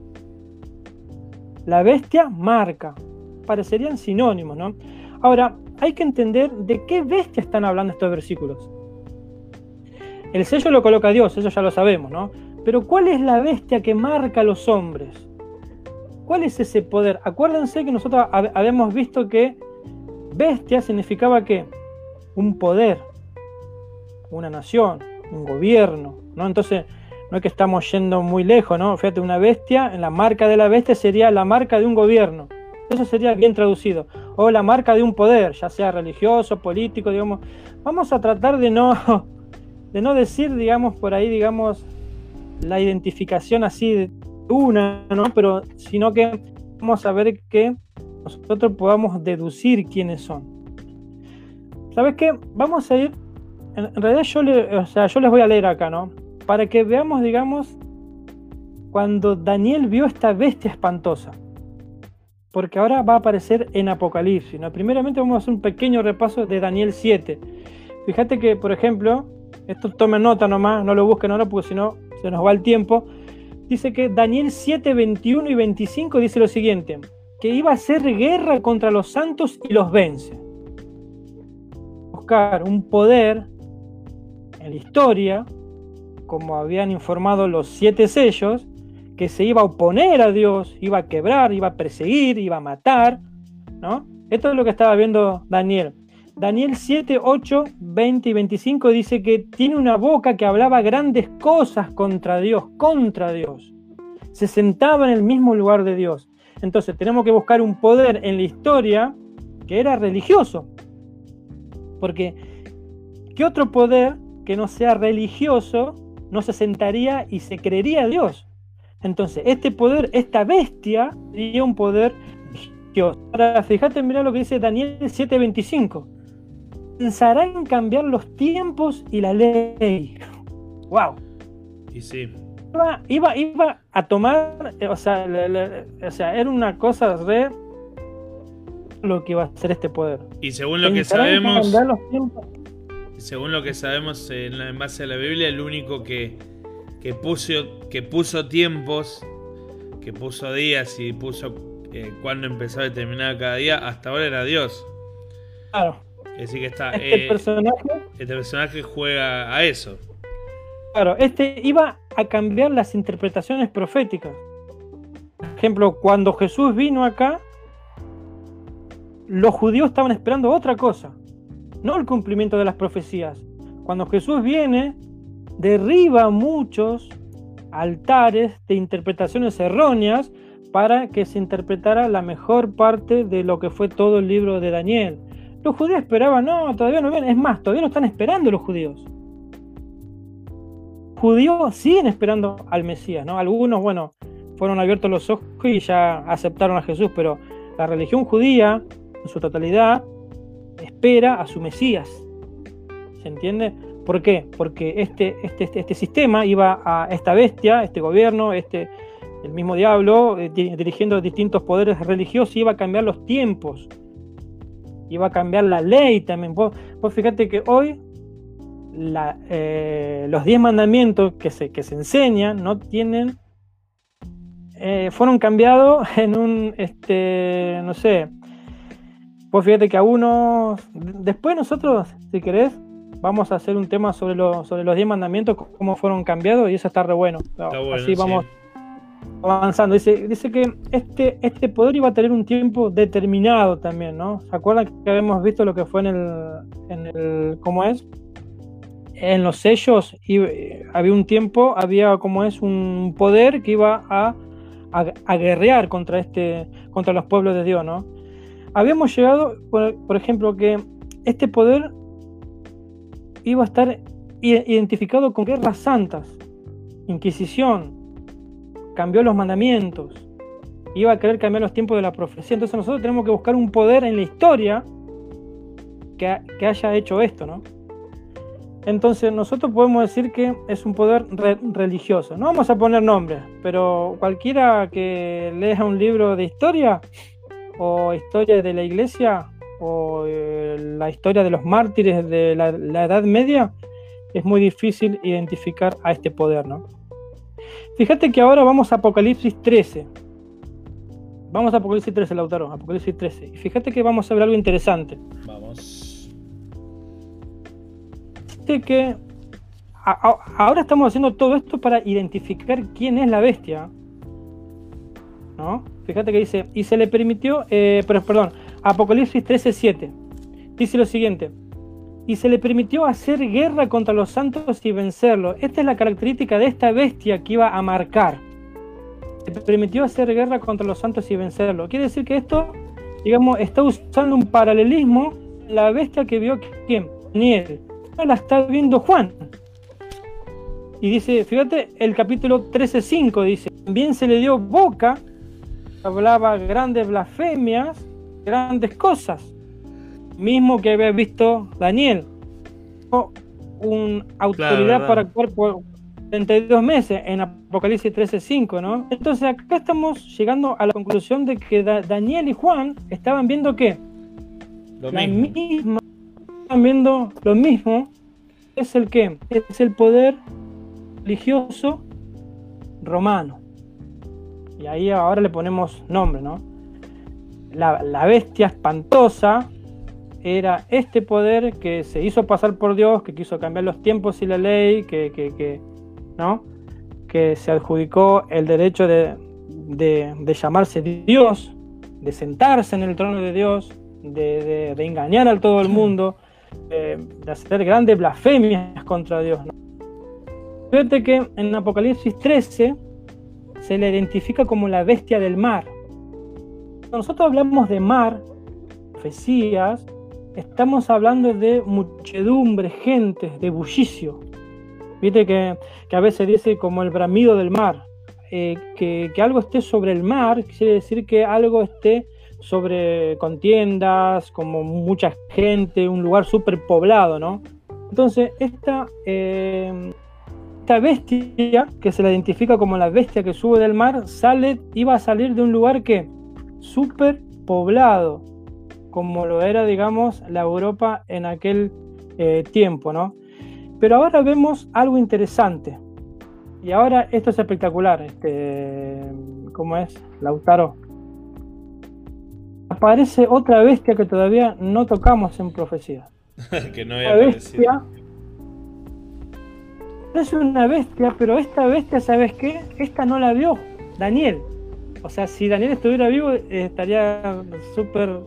La bestia marca. Parecerían sinónimos, ¿no? Ahora, hay que entender de qué bestia están hablando estos versículos. El sello lo coloca Dios, eso ya lo sabemos, ¿no? Pero ¿cuál es la bestia que marca a los hombres? ¿Cuál es ese poder? Acuérdense que nosotros habíamos visto que bestia significaba que un poder, una nación, un gobierno, ¿no? Entonces, no es que estamos yendo muy lejos, ¿no? Fíjate, una bestia, la marca de la bestia sería la marca de un gobierno. Eso sería bien traducido. O la marca de un poder, ya sea religioso, político, digamos. Vamos a tratar de no, <laughs> de no decir, digamos, por ahí, digamos, la identificación así de una, ¿no? Pero, sino que vamos a ver que nosotros podamos deducir quiénes son. ¿Sabes qué? Vamos a ir en realidad yo, o sea, yo les voy a leer acá, ¿no? Para que veamos, digamos, cuando Daniel vio esta bestia espantosa. Porque ahora va a aparecer en Apocalipsis. ¿no? Primeramente vamos a hacer un pequeño repaso de Daniel 7. Fíjate que, por ejemplo, esto tomen nota nomás, no lo busquen ahora porque si no se nos va el tiempo. Dice que Daniel 7, 21 y 25 dice lo siguiente, que iba a hacer guerra contra los santos y los vence. Buscar un poder en la historia, como habían informado los siete sellos, que se iba a oponer a Dios, iba a quebrar, iba a perseguir, iba a matar, ¿no? Esto es lo que estaba viendo Daniel. Daniel 7, 8, 20 y 25 dice que tiene una boca que hablaba grandes cosas contra Dios, contra Dios. Se sentaba en el mismo lugar de Dios. Entonces tenemos que buscar un poder en la historia que era religioso. Porque, ¿qué otro poder que no sea religioso no se sentaría y se creería Dios. Entonces, este poder, esta bestia, sería un poder religioso. Ahora, fíjate, mira lo que dice Daniel 7:25. Pensará en cambiar los tiempos y la ley. ¡Wow! Y sí. Iba, iba, a tomar, o sea, o sea, era una cosa re lo que iba a hacer este poder. Y según lo que sabemos. según lo que sabemos en, base a la Biblia, el único que, puso, que puso tiempos, que puso días y puso eh, cuándo empezaba y terminaba cada día, hasta ahora era Dios. Claro. Es decir, que está. Este, eh, personaje, este personaje juega a eso. Claro, este iba a cambiar las interpretaciones proféticas. Por ejemplo, cuando Jesús vino acá, los judíos estaban esperando otra cosa no el cumplimiento de las profecías. Cuando Jesús viene, derriba muchos altares de interpretaciones erróneas para que se interpretara la mejor parte de lo que fue todo el libro de Daniel. Los judíos esperaban, no, todavía no vienen, es más, todavía no están esperando los judíos. Judíos siguen esperando al Mesías, ¿no? Algunos, bueno, fueron abiertos los ojos y ya aceptaron a Jesús, pero la religión judía, en su totalidad, espera a su Mesías. ¿Se entiende? ¿Por qué? Porque este, este, este, este sistema iba a esta bestia, este gobierno, este, el mismo diablo, eh, dirigiendo distintos poderes religiosos, iba a cambiar los tiempos, iba a cambiar la ley también. Vos, fíjate que hoy eh, los diez mandamientos que se, que se enseñan no tienen, eh, fueron cambiados <laughs> en un, este, no sé, pues fíjate que a uno, después nosotros, si querés, vamos a hacer un tema sobre, sobre los 10 mandamientos, cómo fueron cambiados, y eso está re bueno. Así vamos avanzando. Dice, dice que este, este poder iba a tener un tiempo determinado también, ¿no? ¿Se acuerdan que habíamos visto lo que fue en el, en el ¿cómo es? En los sellos y, eh, había un tiempo, había como es un poder que iba a, a, guerrear contra este, contra los pueblos de Dios, ¿no? habíamos llegado, por, ejemplo, que este poder iba a estar identificado con guerras santas, Inquisición, cambió los mandamientos, iba a querer cambiar los tiempos de la profecía. Entonces nosotros tenemos que buscar un poder en la historia que, que haya hecho esto, ¿no? Entonces nosotros podemos decir que es un poder religioso. No vamos a poner nombres, pero cualquiera que lea un libro de historia o historia de la iglesia o eh, la historia de los mártires de la, Edad Media, es muy difícil identificar a este poder, ¿no? Fíjate que ahora vamos a Apocalipsis 13. Vamos a Apocalipsis 13, Lautaro, Apocalipsis 13. Y fíjate que vamos a ver algo interesante. Vamos que ahora estamos haciendo todo esto para identificar quién es la bestia. ¿No? Fíjate que dice, y se le permitió, eh, pero perdón, Apocalipsis 13:7. Dice lo siguiente, y se le permitió hacer guerra contra los santos y vencerlos. Esta es la característica de esta bestia que iba a marcar. Se permitió hacer guerra contra los santos y vencerlos. Quiere decir que esto, digamos, está usando un paralelismo la bestia que vio quién? Daniel la está viendo Juan. Y dice, fíjate, el capítulo 13.5 dice, también se le dio boca, hablaba grandes blasfemias, grandes cosas, mismo que había visto Daniel. Una autoridad para actuar por 32 meses en Apocalipsis 13.5, ¿no? Entonces acá estamos llegando a la conclusión de que Daniel y Juan estaban viendo que la misma están viendo lo mismo, es el que es el poder religioso romano. Y ahí ahora le ponemos nombre, ¿no? La, bestia espantosa era este poder que se hizo pasar por Dios, que quiso cambiar los tiempos y la ley, que, que, ¿no? que se adjudicó el derecho de, de, llamarse Dios, de sentarse en el trono de Dios, de, de engañar a todo el mundo, de, hacer grandes blasfemias contra Dios. Fíjate que en Apocalipsis 13 se le identifica como la bestia del mar. Cuando nosotros hablamos de mar, profecías, estamos hablando de muchedumbre, gente, de bullicio. Viste que, a veces dice como el bramido del mar. Eh, que, que, algo esté sobre el mar quiere decir que algo esté sobre contiendas, como mucha gente, un lugar súper poblado, ¿no? Entonces, esta, eh, esta bestia, que se la identifica como la bestia que sube del mar, sale, iba a salir de un lugar que súper poblado, como lo era, digamos, la Europa en aquel eh, tiempo, ¿no? Pero ahora vemos algo interesante. Y ahora esto es espectacular. Este, ¿Cómo es? Lautaro aparece otra bestia que todavía no tocamos en profecía. <laughs> que no había bestia. Es una bestia, pero esta bestia, ¿sabes qué? Esta no la vio Daniel. O sea, si Daniel estuviera vivo, estaría súper.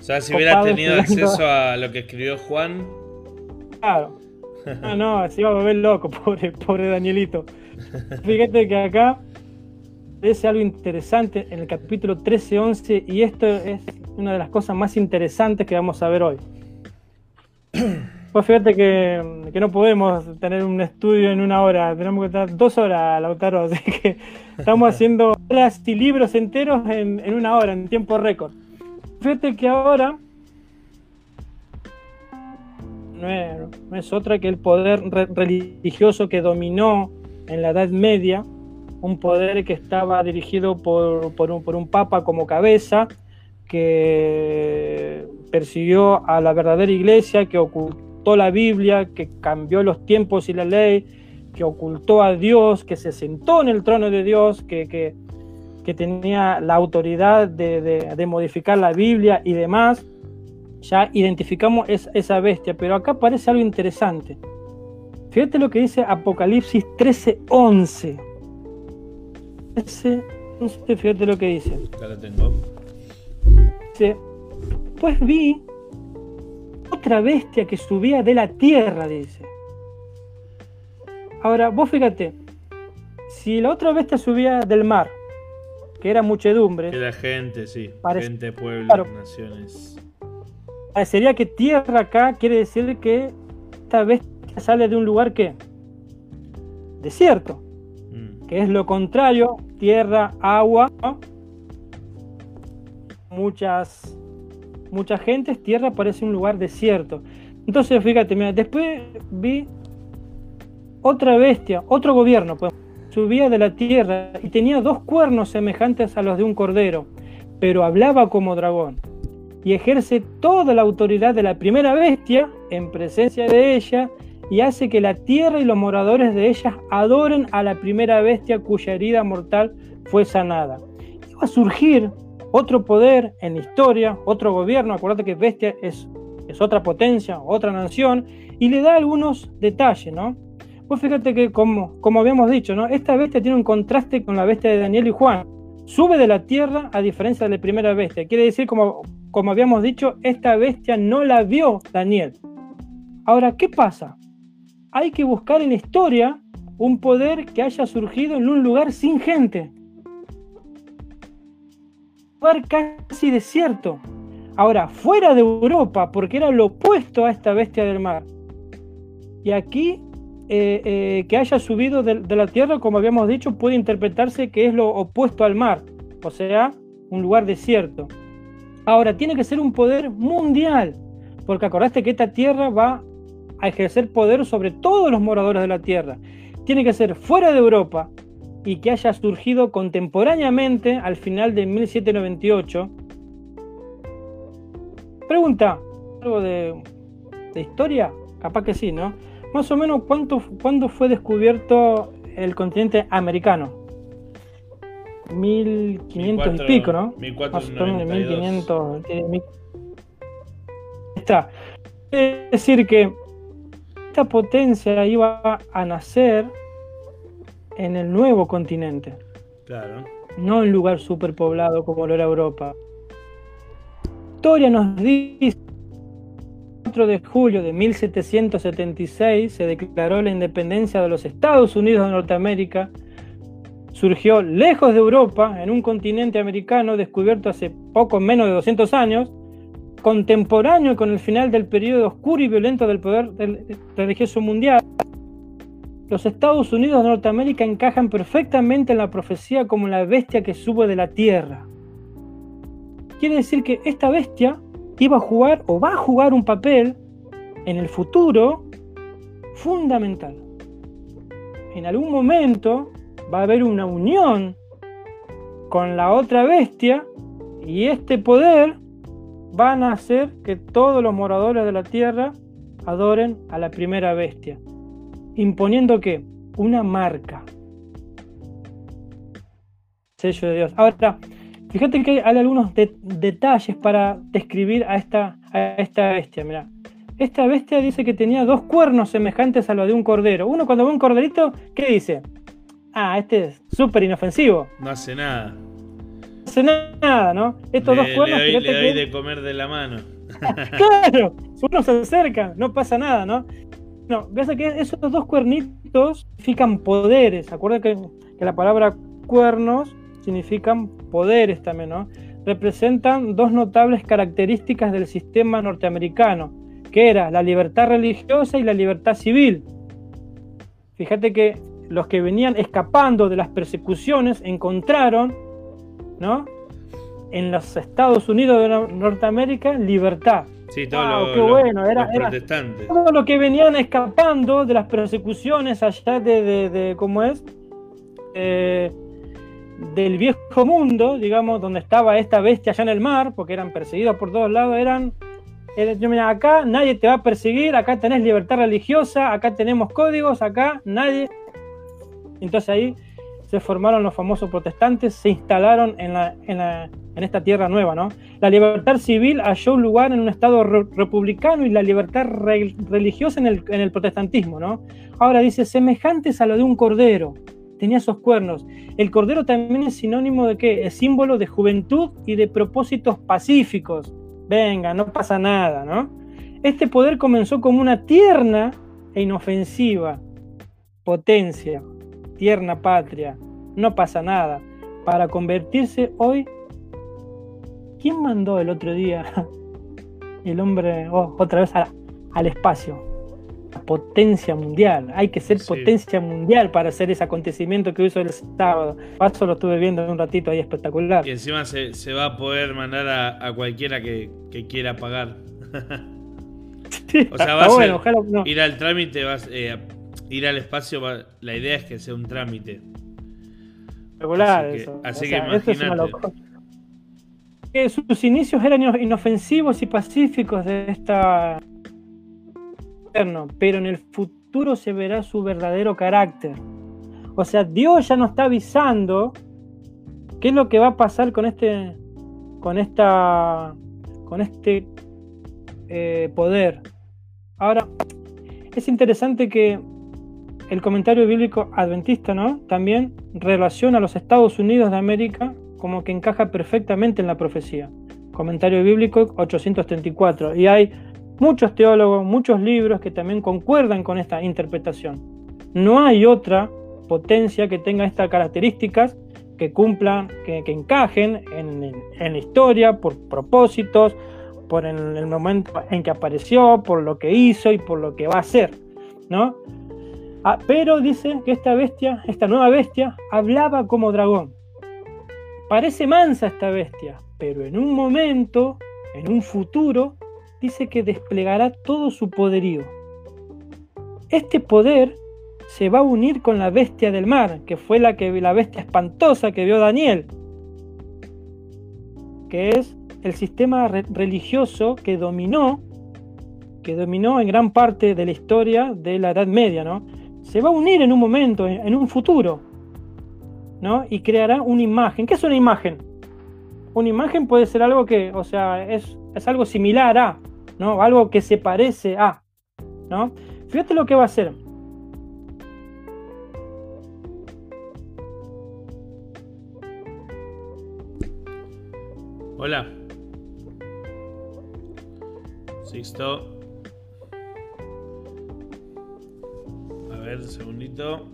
O sea, si hubiera tenido acceso a lo que escribió Juan. Claro. No, <laughs> no, se iba a volver loco, <laughs> pobre, pobre Danielito. Fíjate que acá es algo interesante en el capítulo 13-11 y esto es una de las cosas más interesantes que vamos a ver hoy. <clears throat> Pues fíjate que, no podemos tener un estudio en una hora, tenemos que estar dos horas, Lautaro, así que estamos haciendo horas y libros enteros en, una hora, en tiempo récord. Fíjate que ahora no es, otra que el poder religioso que dominó en la Edad Media, un poder que estaba dirigido por, un, por un papa como cabeza, que persiguió a la verdadera iglesia, que ocultó la Biblia, que cambió los tiempos y la ley, que ocultó a Dios, que se sentó en el trono de Dios, que, que, tenía la autoridad de, de, modificar la Biblia y demás. Ya identificamos esa bestia, pero acá aparece algo interesante. Fíjate lo que dice Apocalipsis 13:11. Fíjate lo que dice. tengo pues vi otra bestia que subía de la tierra, dice. Ahora, vos fíjate, si la otra bestia subía del mar, que era muchedumbre. Que la gente, sí. gente, pueblos, naciones. sería que tierra acá quiere decir que esta bestia sale de un lugar que desierto, mm. que es lo contrario, tierra, agua, muchas muchas gentes, tierra parece un lugar desierto. Entonces, fíjate, mira, después vi otra bestia, otro gobierno, pues, subía de la tierra y tenía dos cuernos semejantes a los de un cordero, pero hablaba como dragón y ejerce toda la autoridad de la primera bestia en presencia de ella y hace que la tierra y los moradores de ella adoren a la primera bestia cuya herida mortal fue sanada. Iba a surgir otro poder en la historia, otro gobierno, acuérdate que bestia es, es otra potencia, otra nación, y le da algunos detalles, ¿no? Pues fíjate que como, como habíamos dicho, ¿no? Esta bestia tiene un contraste con la bestia de Daniel y Juan. Sube de la tierra a diferencia de la primera bestia. Quiere decir, como, como habíamos dicho, esta bestia no la vio Daniel. Ahora, ¿qué pasa? Hay que buscar en la historia un poder que haya surgido en un lugar sin gente. Un lugar casi desierto. Ahora, fuera de Europa, porque era lo opuesto a esta bestia del mar. Y aquí eh, eh, que haya subido de, la tierra, como habíamos dicho, puede interpretarse que es lo opuesto al mar, o sea, un lugar desierto. Ahora, tiene que ser un poder mundial, porque acordaste que esta tierra va a ejercer poder sobre todos los moradores de la tierra. Tiene que ser fuera de Europa y que haya surgido contemporáneamente al final de 1798. Pregunta, ¿algo de, de historia? Capaz que sí, ¿no? Más o menos, ¿cuánto, ¿cuándo fue descubierto el continente americano? 1500 y pico, ¿no? 1492. 1500. Está. Es decir, que esta potencia iba a nacer en el nuevo continente. Claro. No en lugar superpoblado como lo era Europa. La historia nos dice 4 de julio de 1776 se declaró la independencia de los Estados Unidos de Norteamérica. Surgió lejos de Europa, en un continente americano descubierto hace poco menos de 200 años, contemporáneo con el final del periodo oscuro y violento del poder religioso mundial. Los Estados Unidos de Norteamérica encajan perfectamente en la profecía como la bestia que sube de la tierra. Quiere decir que esta bestia iba a jugar o va a jugar un papel en el futuro fundamental. En algún momento va a haber una unión con la otra bestia y este poder va a hacer que todos los moradores de la tierra adoren a la primera bestia, imponiendo que una marca. Sello de Dios. Ahora, Fíjate que hay algunos detalles para describir a esta, a esta bestia. Mira, esta bestia dice que tenía dos cuernos semejantes a los de un cordero. Uno cuando ve un corderito, ¿qué dice? Ah, este es súper inofensivo. No hace nada. No hace nada, ¿no? Estos dos cuernos. Le doy, le de comer de la mano. <laughs> claro, uno se acerca, no pasa nada, ¿no? No, ves que esos dos cuernitos significan poderes. Acuérdate que, que la palabra cuernos significan poderes también, ¿no? Representan dos notables características del sistema norteamericano, que era la libertad religiosa y la libertad civil. Fíjate que los que venían escapando de las persecuciones encontraron, ¿no? En los Estados Unidos de Norteamérica, libertad. Sí, todo lo, bueno. era, todo lo que venían escapando de las persecuciones allá de, de, ¿cómo es? Eh, del viejo mundo, digamos, donde estaba esta bestia allá en el mar, porque eran perseguidos por todos lados, eran, mira, acá nadie te va a perseguir, acá tenés libertad religiosa, acá tenemos códigos, acá nadie. Entonces ahí se formaron los famosos protestantes, se instalaron en, la, en, esta tierra nueva, ¿no? La libertad civil halló lugar en un estado republicano y la libertad religiosa en el, en el protestantismo, ¿no? Ahora dice, semejantes a lo de un cordero tenía esos cuernos. El cordero también es sinónimo de qué? Es símbolo de juventud y de propósitos pacíficos. Venga, no pasa nada, ¿no? Este poder comenzó como una tierna e inofensiva potencia, tierna patria, no pasa nada, para convertirse hoy. ¿Quién mandó el otro día <laughs> el hombre oh, otra vez al espacio. Potencia mundial. Hay que ser potencia mundial para hacer ese acontecimiento que hizo el sábado. Paso lo estuve viendo un ratito ahí espectacular. Y encima se, va a poder mandar a, cualquiera que, quiera pagar. <laughs> o sea, va a ir al trámite, vas, eh, ir al espacio, la idea es que sea un trámite. Regular, así que, eso. Así que imagínate que sus inicios eran inofensivos y pacíficos de esta pero en el futuro se verá su verdadero carácter. O sea, Dios ya nos está avisando qué es lo que va a pasar con este con esta con este eh, poder. Ahora, es interesante que el comentario bíblico adventista, ¿no? También relaciona a los Estados Unidos de América como que encaja perfectamente en la profecía. Comentario bíblico 834. Y hay muchos teólogos, muchos libros que también concuerdan con esta interpretación. No hay otra potencia que tenga estas características que cumplan, que, encajen en, la historia por propósitos, por el, momento en que apareció, por lo que hizo y por lo que va a hacer, ¿no? Ah, pero dice que esta bestia, esta nueva bestia, hablaba como dragón. Parece mansa esta bestia, pero en un momento, en un futuro, dice que desplegará todo su poderío. Este poder se va a unir con la bestia del mar, que fue la, que, la bestia espantosa que vio Daniel, que es el sistema religioso que dominó, que dominó en gran parte de la historia de la Edad Media, ¿no? Se va a unir en un momento, en un futuro, ¿no? Y creará una imagen. ¿Qué es una imagen? Una imagen puede ser algo que, o sea, es, es algo similar a, ¿no? Algo que se parece a, ¿no? Fíjate lo que va a hacer. Hola. Sixto. A ver, un segundito.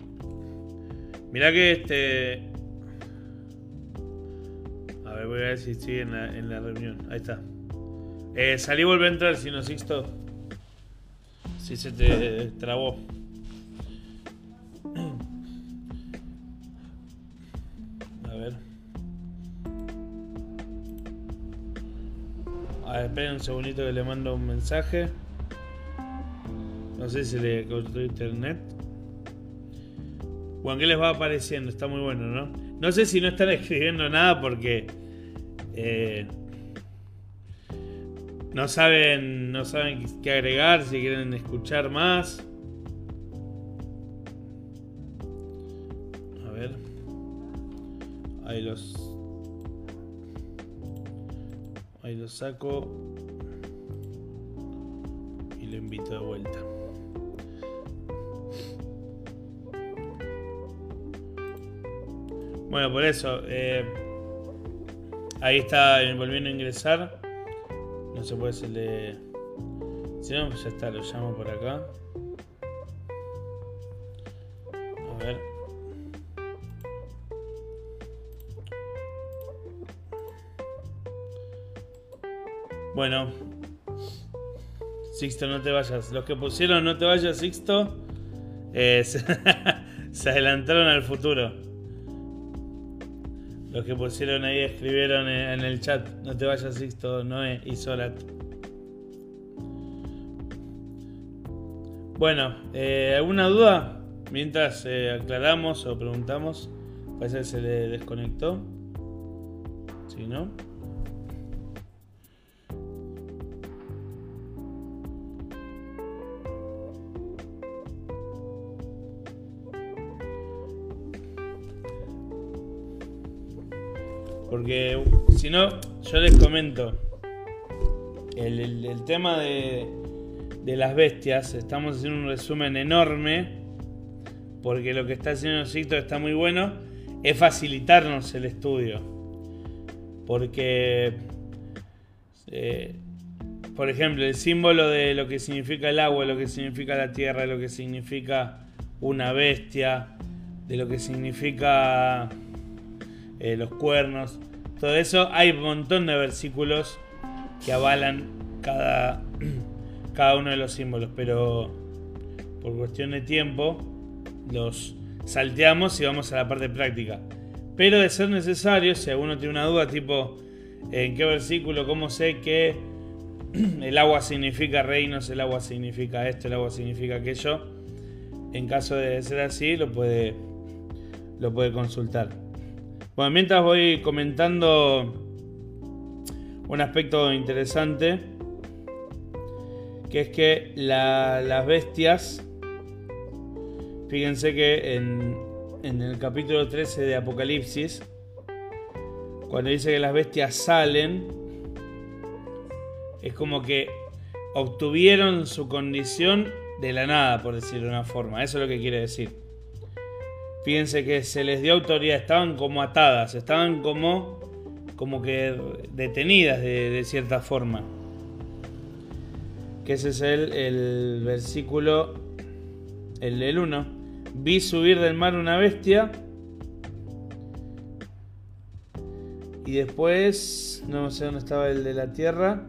Mira que este. A ver, voy a ver si estoy en la, reunión. Ahí está. Eh, salí y vuelve a entrar, si no, Sixto. Si se te trabó. A ver. A ver, esperen un segundito que le mando un mensaje. No sé si le cortó internet. Juan, ¿qué les va apareciendo? Está muy bueno, ¿no? No sé si no están <laughs> escribiendo nada porque eh, no saben, no saben qué agregar, si quieren escuchar más. A ver. Ahí los. Ahí los saco. Y lo invito de vuelta. Bueno, por eso. Eh, ahí está volviendo a ingresar. Se puede hacerle. Si no, pues ya está, lo llamo por acá. A ver. Bueno. Sixto, no te vayas. Los que pusieron no te vayas, Sixto, <laughs> se adelantaron al futuro. Los que pusieron ahí escribieron en el chat, no te vayas Sixto, Noé y Solat. Bueno, eh, ¿alguna duda? Mientras eh, aclaramos o preguntamos, parece que se le desconectó. Si no. Porque si no, yo les comento. El, tema de, las bestias, estamos haciendo un resumen enorme. Porque lo que está haciendo Sicto está muy bueno. Es facilitarnos el estudio. Porque, eh, por ejemplo, el símbolo de lo que significa el agua, lo que significa la tierra, lo que significa una bestia, de lo que significa eh, los cuernos, todo eso, hay un montón de versículos que avalan cada, <clears throat> cada uno de los símbolos, pero por cuestión de tiempo los salteamos y vamos a la parte práctica. Pero de ser necesario, si alguno tiene una duda, tipo, ¿en qué versículo, cómo sé que <clears throat> el agua significa reinos, el agua significa esto, el agua significa aquello? En caso de ser así, lo puede, lo puede consultar. Bueno, mientras voy comentando un aspecto interesante, que es que las bestias, fíjense que en, en el capítulo 13 de Apocalipsis, cuando dice que las bestias salen, es como que obtuvieron su condición de la nada, por decirlo de una forma. Eso es lo que quiere decir. Fíjense que se les dio autoridad, estaban como atadas, estaban como, como que detenidas de, cierta forma. Que ese es el, el versículo, el del 1. Vi subir del mar una bestia. Y después, no sé dónde estaba el de la tierra,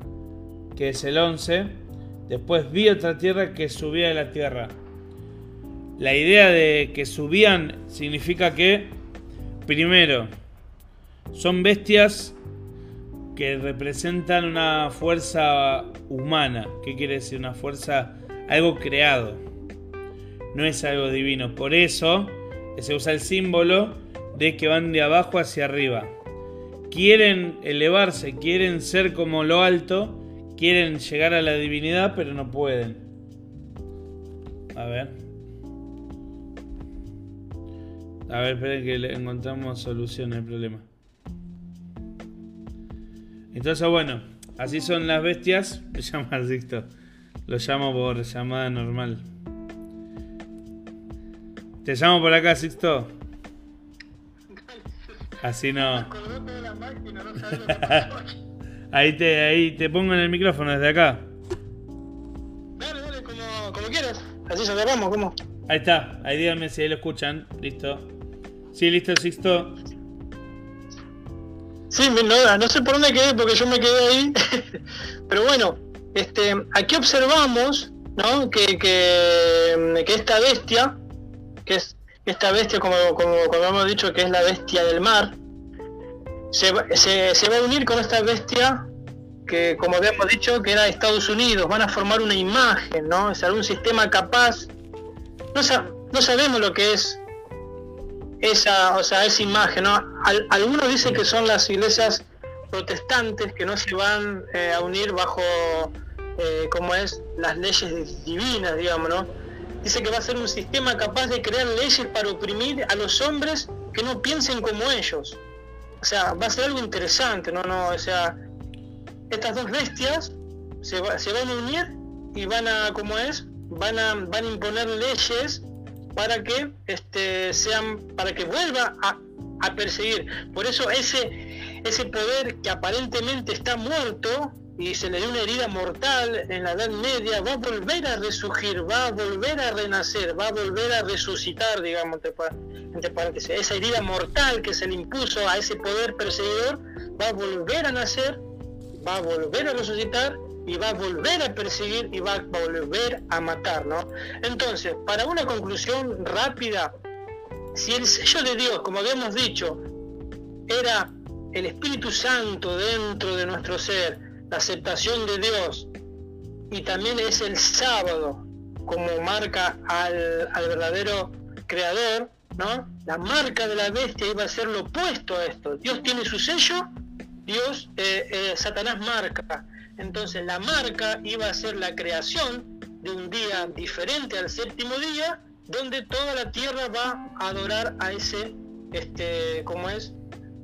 que es el 11 Después vi otra tierra que subía de la tierra. La idea de que subían significa que, primero, son bestias que representan una fuerza humana. ¿Qué quiere decir? Una fuerza, algo creado. No es algo divino. Por eso se usa el símbolo de que van de abajo hacia arriba. Quieren elevarse, quieren ser como lo alto quieren llegar a la divinidad, pero no pueden. A ver. A ver, esperen que le encontramos solución al problema. Entonces, bueno, así son las bestias. <laughs> Me llama Sixto. Lo llamo por llamada normal. Te llamo por acá, Sixto. Así no. <laughs> Ahí te, ahí te pongo en el micrófono desde acá. Dale, dale, como, como quieras. Así cerramos, ¿cómo? Ahí está, ahí díganme si ahí lo escuchan. Listo. Sí, listo, Sixto. Sí, no, no sé por dónde quedé porque yo me quedé ahí. <laughs> Pero bueno, este, aquí observamos ¿no? que, que, que esta bestia, que es esta bestia, como, como, como hemos dicho, que es la bestia del mar, se, se, va a unir con esta bestia que, como habíamos dicho, que era Estados Unidos. Van a formar una imagen, ¿no? Es algún sistema capaz. No, no sabemos lo que es esa, o sea, esa imagen, ¿no? algunos dicen que son las iglesias protestantes que no se van eh, a unir bajo, eh, como es, las leyes divinas, digamos, ¿no? Dice que va a ser un sistema capaz de crear leyes para oprimir a los hombres que no piensen como ellos o sea, va a ser algo interesante, ¿no? no o sea, estas dos bestias se, se van a unir y van a, como es, van a, van a imponer leyes para que este, sean, para que vuelva a, perseguir. Por eso ese, ese poder que aparentemente está muerto, y se le dio una herida mortal en la Edad Media, va a volver a resurgir, va a volver a renacer, va a volver a resucitar, digamos, entre paréntesis. Esa herida mortal que se le impuso a ese poder perseguidor va a volver a nacer, va a volver a resucitar y va a volver a perseguir y va a volver a matar, ¿no? Entonces, para una conclusión rápida, si el sello de Dios, como habíamos dicho, era el Espíritu Santo dentro de nuestro ser, la aceptación de Dios y también es el sábado como marca al, verdadero creador, ¿no? La marca de la bestia iba a ser lo opuesto a esto. Dios tiene su sello, Dios, eh, eh, Satanás marca. Entonces la marca iba a ser la creación de un día diferente al séptimo día, donde toda la tierra va a adorar a ese, este, ¿cómo es?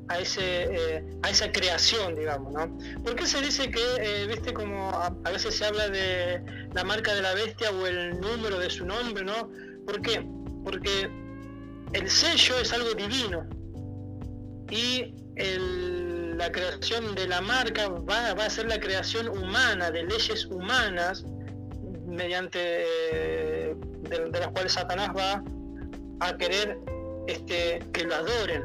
a, ese, eh, a esa creación, digamos, ¿no? ¿Por qué se dice que, eh, viste, como a, veces se habla de la marca de la bestia o el número de su nombre, ¿no? ¿Por qué? Porque el sello es algo divino y la creación de la marca va, a ser la creación humana, de leyes humanas, mediante de, de las cuales Satanás va a querer este, que lo adoren.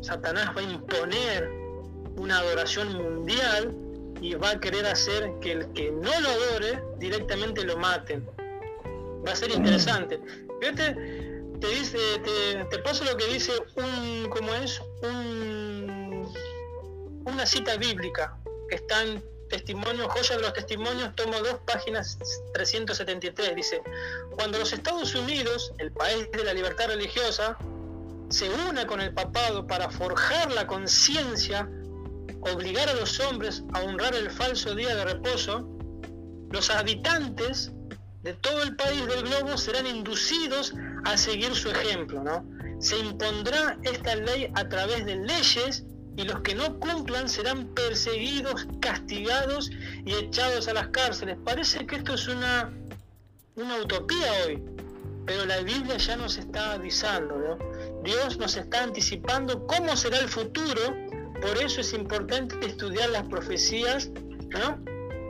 Satanás va a imponer una adoración mundial y va a querer hacer que el que no lo adore directamente lo maten. Va a ser interesante. Fíjate, te dice, te, paso lo que dice un, ¿cómo es? Un, una cita bíblica que está en Testimonio, Joya de los Testimonios, tomo dos páginas 373. Dice, cuando los Estados Unidos, el país de la libertad religiosa, se una con el papado para forjar la conciencia, obligar a los hombres a honrar el falso día de reposo, los habitantes de todo el país del globo serán inducidos a seguir su ejemplo, ¿no? Se impondrá esta ley a través de leyes y los que no cumplan serán perseguidos, castigados y echados a las cárceles. Parece que esto es una, una utopía hoy, pero la Biblia ya nos está avisando, ¿no? Dios nos está anticipando cómo será el futuro, por eso es importante estudiar las profecías, ¿no?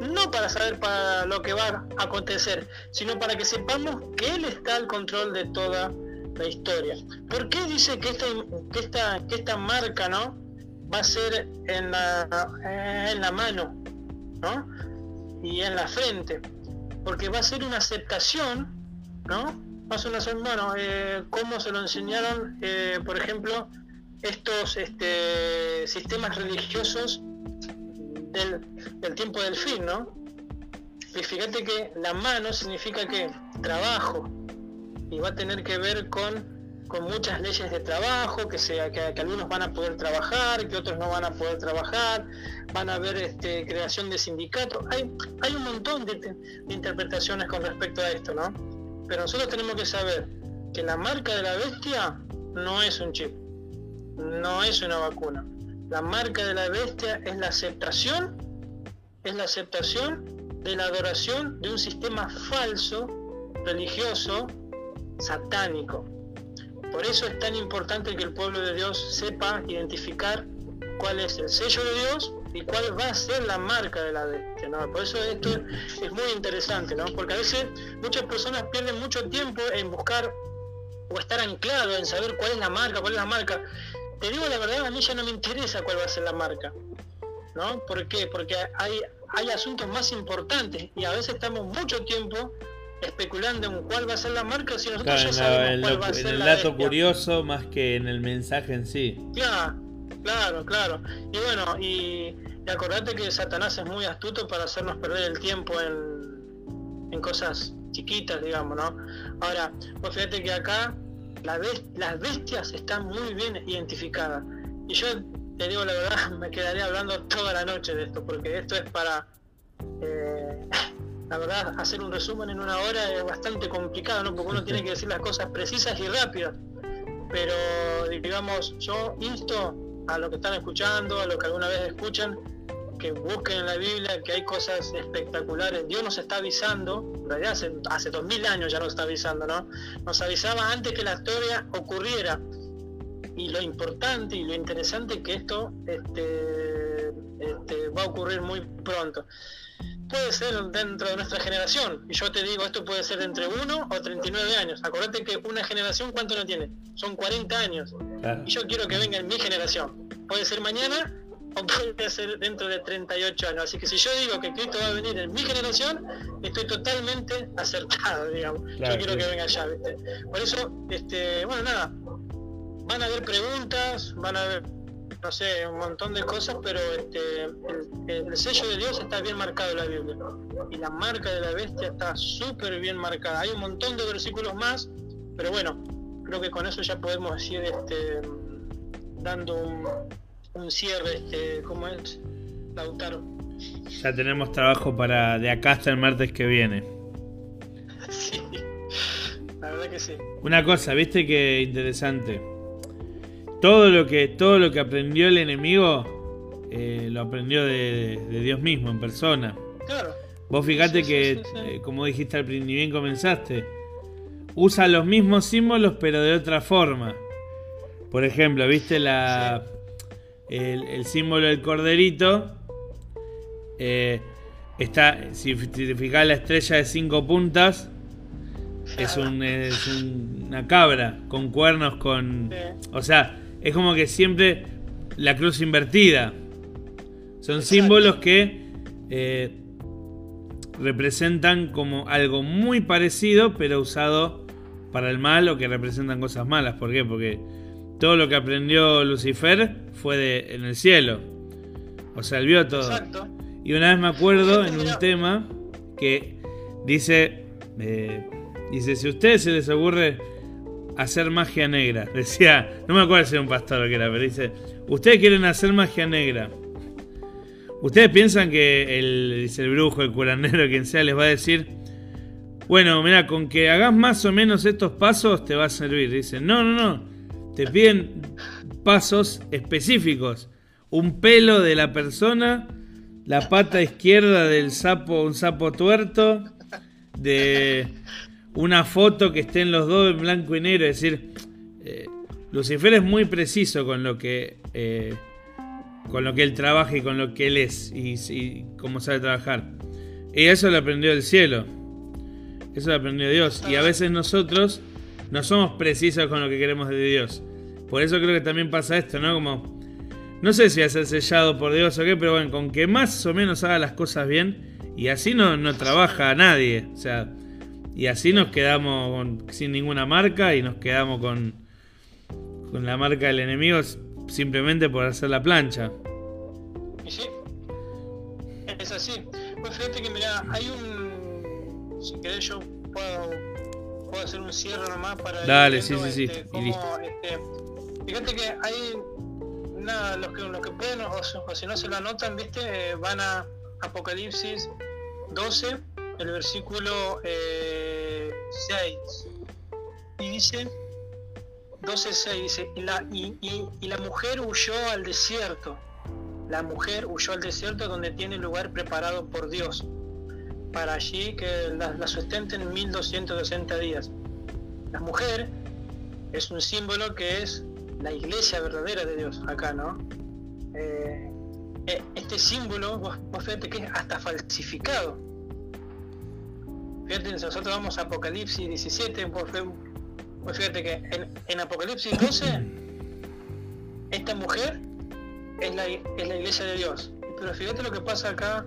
No para saber para lo que va a acontecer, sino para que sepamos que Él está al control de toda la historia. ¿Por qué dice que esta, que esta, que esta marca, ¿no? Va a ser en la, en la mano ¿no? y en la frente, porque va a ser una aceptación, ¿no? Va a ser una eh, cómo se lo enseñaron, eh, por ejemplo, estos este, sistemas religiosos del, del tiempo del fin, ¿no? Y fíjate que la mano significa que trabajo y va a tener que ver con con muchas leyes de trabajo, que, sea, que, algunos van a poder trabajar, que otros no van a poder trabajar, van a haber este, creación de sindicatos. Hay, hay un montón de, interpretaciones con respecto a esto, ¿no? Pero nosotros tenemos que saber que la marca de la bestia no es un chip, no es una vacuna. La marca de la bestia es la aceptación, es la aceptación de la adoración de un sistema falso, religioso, satánico. Por eso es tan importante que el pueblo de Dios sepa identificar cuál es el sello de Dios y cuál va a ser la marca de la bestia. ¿no? Por eso esto es muy interesante, ¿no? porque a veces muchas personas pierden mucho tiempo en buscar o estar anclado en saber cuál es la marca, cuál es la marca. Te digo la verdad, a mí ya no me interesa cuál va a ser la marca. ¿no? ¿Por qué? Porque hay, hay asuntos más importantes y a veces estamos mucho tiempo especulando en cuál va a ser la marca si nosotros ya sabemos cuál va a ser en el dato curioso más que en el mensaje en sí. Claro, claro, claro. Y bueno, y, acordate que Satanás es muy astuto para hacernos perder el tiempo en, en cosas chiquitas, digamos, ¿no? Ahora, pues fíjate que acá las bestias están muy bien identificadas. Y yo te digo la verdad, <laughs> me quedaría hablando toda la noche de esto, porque esto es para... Eh, la verdad, hacer un resumen en una hora es bastante complicado, ¿no? Porque uno tiene que decir las cosas precisas y rápidas. Pero, digamos, yo insto a los que están escuchando, a los que alguna vez escuchan, que busquen en la Biblia que hay cosas espectaculares. Dios nos está avisando, en realidad hace, hace dos mil años ya nos está avisando, ¿no? Nos avisaba antes que la historia ocurriera. Y lo importante y lo interesante es que esto este, este, va a ocurrir muy pronto puede ser dentro de nuestra generación. Y yo te digo, esto puede ser entre 1 o 39 años. Acordate que una generación, ¿cuánto no tiene? Son 40 años. Y yo quiero que venga en mi generación. Puede ser mañana o puede ser dentro de 38 años. Así que si yo digo que Cristo va a venir en mi generación, estoy totalmente acertado, <laughs> digamos. yo quiero que venga ya, ¿viste? Por eso, este, bueno, nada. Van a haber preguntas, van a haber no sé, un montón de cosas, pero este, el, sello de Dios está bien marcado en la Biblia. Y la marca de la bestia está súper bien marcada. Hay un montón de versículos más, pero bueno, creo que con eso ya podemos ir este, dando un, cierre, este, ¿cómo es, Lautaro? Ya tenemos trabajo para de acá hasta el martes que viene. <laughs> sí, la verdad que sí. Una cosa, viste que interesante todo lo que, todo lo que aprendió el enemigo eh, lo aprendió de, Dios mismo, en persona. Claro. Vos fijate que, eh, como dijiste al principio, ni bien comenzaste, usa los mismos símbolos pero de otra forma. Por ejemplo, ¿viste la el, símbolo del corderito? Eh, está, si te fijas la estrella de cinco puntas, es, un, es una cabra con cuernos, con... O sea, es como que siempre la cruz invertida. Son símbolos que eh, representan como algo muy parecido, pero usado para el mal o que representan cosas malas. ¿Por qué? Porque todo lo que aprendió Lucifer fue de, en el cielo. O sea, él vio todo. Y una vez me acuerdo en un tema que dice, eh, dice, si a ustedes se les ocurre hacer magia negra, <laughs> decía, no me acuerdo si era un pastor o que era, pero dice, ustedes quieren hacer magia negra. Ustedes piensan que el, dice el brujo, el curandero, <laughs> quien sea, les va a decir, bueno, mira, con que hagas más o menos estos pasos te va a servir. Dice, no, no, no. Te piden pasos específicos. Un pelo de la persona, la pata izquierda del sapo, un sapo tuerto, de una foto que estén los dos en blanco y negro. Es decir, eh, Lucifer es muy preciso con lo que eh, con lo que él trabaja y con lo que él es y, cómo sabe trabajar. Y eso lo aprendió del cielo. Eso lo aprendió Dios. Y a veces nosotros no somos precisos con lo que queremos de Dios. Por eso creo que también pasa esto, ¿no? Como, no sé si va a ser sellado por Dios o qué, pero bueno, con que más o menos haga las cosas bien y así no, no trabaja a nadie. O sea, y así nos quedamos sin ninguna marca y nos quedamos con, con la marca del enemigo simplemente por hacer la plancha. Y sí, es así. Pues fíjate que mira, hay un. Si querés, yo puedo puedo hacer un cierre nomás para Dale, sí, sí, sí. Este, este, fíjate que hay nada, los que, los que pueden o, si no se lo anotan, viste, eh, van a Apocalipsis 12, el versículo eh, 6. Y dice 12.6 dice, y la, y, y, la mujer huyó al desierto. La mujer huyó al desierto donde tiene lugar preparado por Dios para allí que la, la sustenten 1260 días. La mujer es un símbolo que es la iglesia verdadera de Dios acá, ¿no? Eh, eh, este símbolo, vos, fíjate que es hasta falsificado. Fíjate, nosotros vamos a Apocalipsis 17, vos, fíjate que en, Apocalipsis 12, esta mujer es la, es la iglesia de Dios. Pero fíjate lo que pasa acá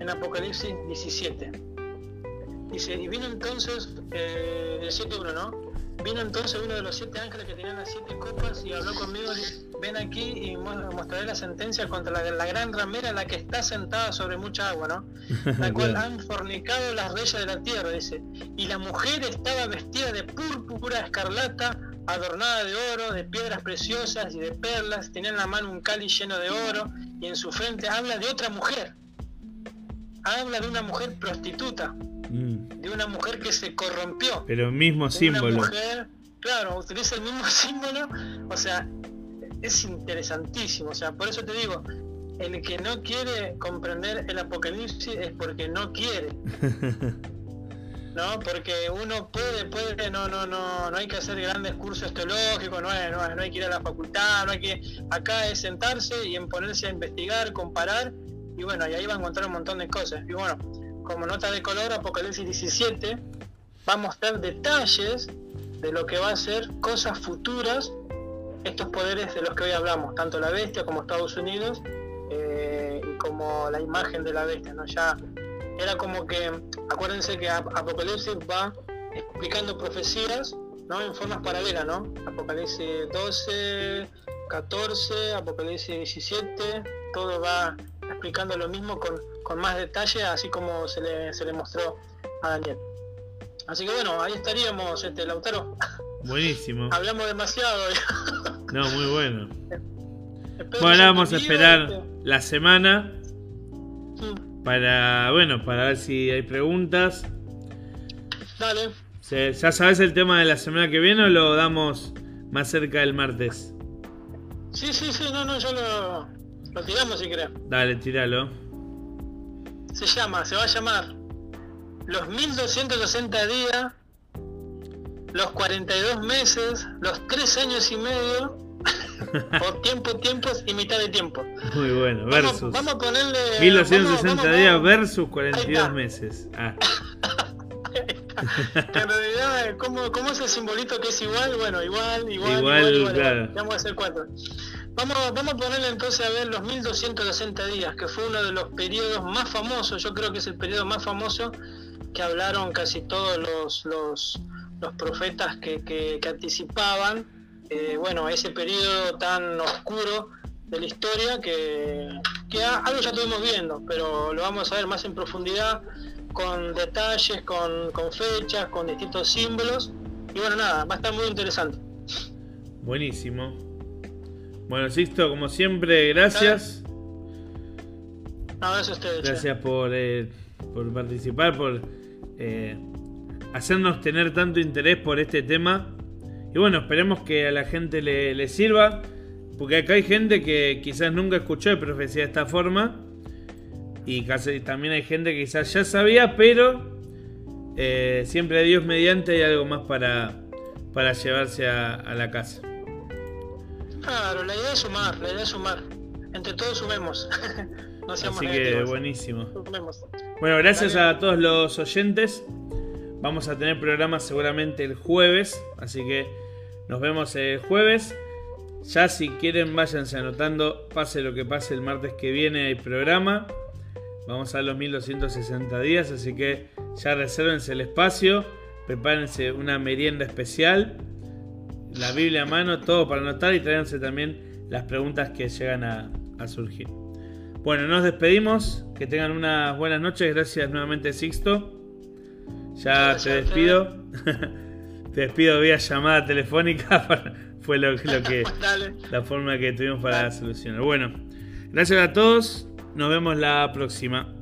en Apocalipsis 17. Dice, y vino entonces, eh, el 7.1, ¿no? Vino entonces uno de los siete ángeles que tenían las siete copas y habló conmigo, ven aquí y mostraré la sentencia contra la, la, gran ramera, la que está sentada sobre mucha agua, ¿no? <laughs> La cual han fornicado las reyes de la tierra, dice. Y la mujer estaba vestida de púrpura escarlata, adornada de oro, de piedras preciosas y de perlas, tenía en la mano un cáliz lleno de oro y en su frente habla de otra mujer habla de una mujer prostituta, mm. de una mujer que se corrompió. Pero el mismo símbolo. claro, utiliza el mismo <laughs> símbolo, o sea, es interesantísimo, o sea, por eso te digo, el que no quiere comprender el apocalipsis es porque no quiere. <laughs> ¿no? Porque uno puede, puede, no, no, no, no hay que hacer grandes cursos teológicos, no, hay, no, no hay que ir a la facultad, no hay que, acá es sentarse y en ponerse a investigar, comparar y bueno, y ahí va a encontrar un montón de cosas. Y bueno, como nota de color, Apocalipsis 17 va a mostrar detalles de lo que va a ser cosas futuras, estos poderes de los que hoy hablamos, tanto la bestia como Estados Unidos, eh, como la imagen de la bestia, ¿no? Ya era como que, acuérdense que Apocalipsis va explicando profecías, ¿no? En formas paralelas, ¿no? Apocalipsis 12, 14, Apocalipsis 17, todo va explicando lo mismo con, con más detalle, así como se le, se le mostró a Daniel. Así que bueno, ahí estaríamos, este Lautaro. <laughs> Buenísimo. Hablamos demasiado. no, muy bueno. bueno, vamos a esperar este. la semana para, bueno, para ver si hay preguntas. Dale. ¿Ya sabes el tema de la semana que viene o lo damos más cerca del martes? Sí, sí, sí, no, no, yo lo, lo tiramos si querés. Dale, tíralo. Se llama, se va a llamar Los 1260 días, los 42 meses, los 3 años y medio, <laughs> o tiempo, tiempos y mitad de tiempo. Muy bueno, versus. Vamos, a ponerle. 1260 días versus 42 meses. Ah. <laughs> en realidad, ¿cómo, ¿cómo, es el simbolito que es igual? Bueno, igual, igual, igual, igual, igual. Vamos a hacer cuatro. Vamos, vamos a ponerle entonces a ver los 1260 días, que fue uno de los periodos más famosos, yo creo que es el periodo más famoso que hablaron casi todos los, los, profetas que, que, anticipaban, eh, bueno, ese periodo tan oscuro de la historia que, que algo ya estuvimos viendo, pero lo vamos a ver más en profundidad, con detalles, con, con fechas, con distintos símbolos, y bueno, nada, va a estar muy interesante. Buenísimo. Bueno, Sixto, como siempre, gracias. gracias a ustedes. Gracias por, eh, por participar, por eh, hacernos tener tanto interés por este tema. Y bueno, esperemos que a la gente le, sirva, porque acá hay gente que quizás nunca escuchó de profecía de esta forma. Y casi, también hay gente que quizás ya sabía, pero eh, siempre a Dios mediante hay algo más para, para llevarse a la casa. Claro, la idea es sumar, la idea es sumar. Entre todos sumemos. <laughs> no Así que buenísimo. Bueno, gracias a todos los oyentes. Vamos a tener programas seguramente el jueves, así que nos vemos el jueves. Ya si quieren váyanse anotando, pase lo que pase el martes que viene hay programa. Vamos a los 1260 días, así que ya resérvense el espacio, prepárense una merienda especial la Biblia a mano, todo para anotar y traerse también las preguntas que llegan a, surgir. Bueno, nos despedimos. Que tengan unas buenas noches. Gracias nuevamente, Sixto. Ya te despido. <laughs> te despido vía llamada telefónica. <laughs> Fue lo, lo que <laughs> la forma que tuvimos para solucionar. Bueno, gracias a todos. Nos vemos la próxima.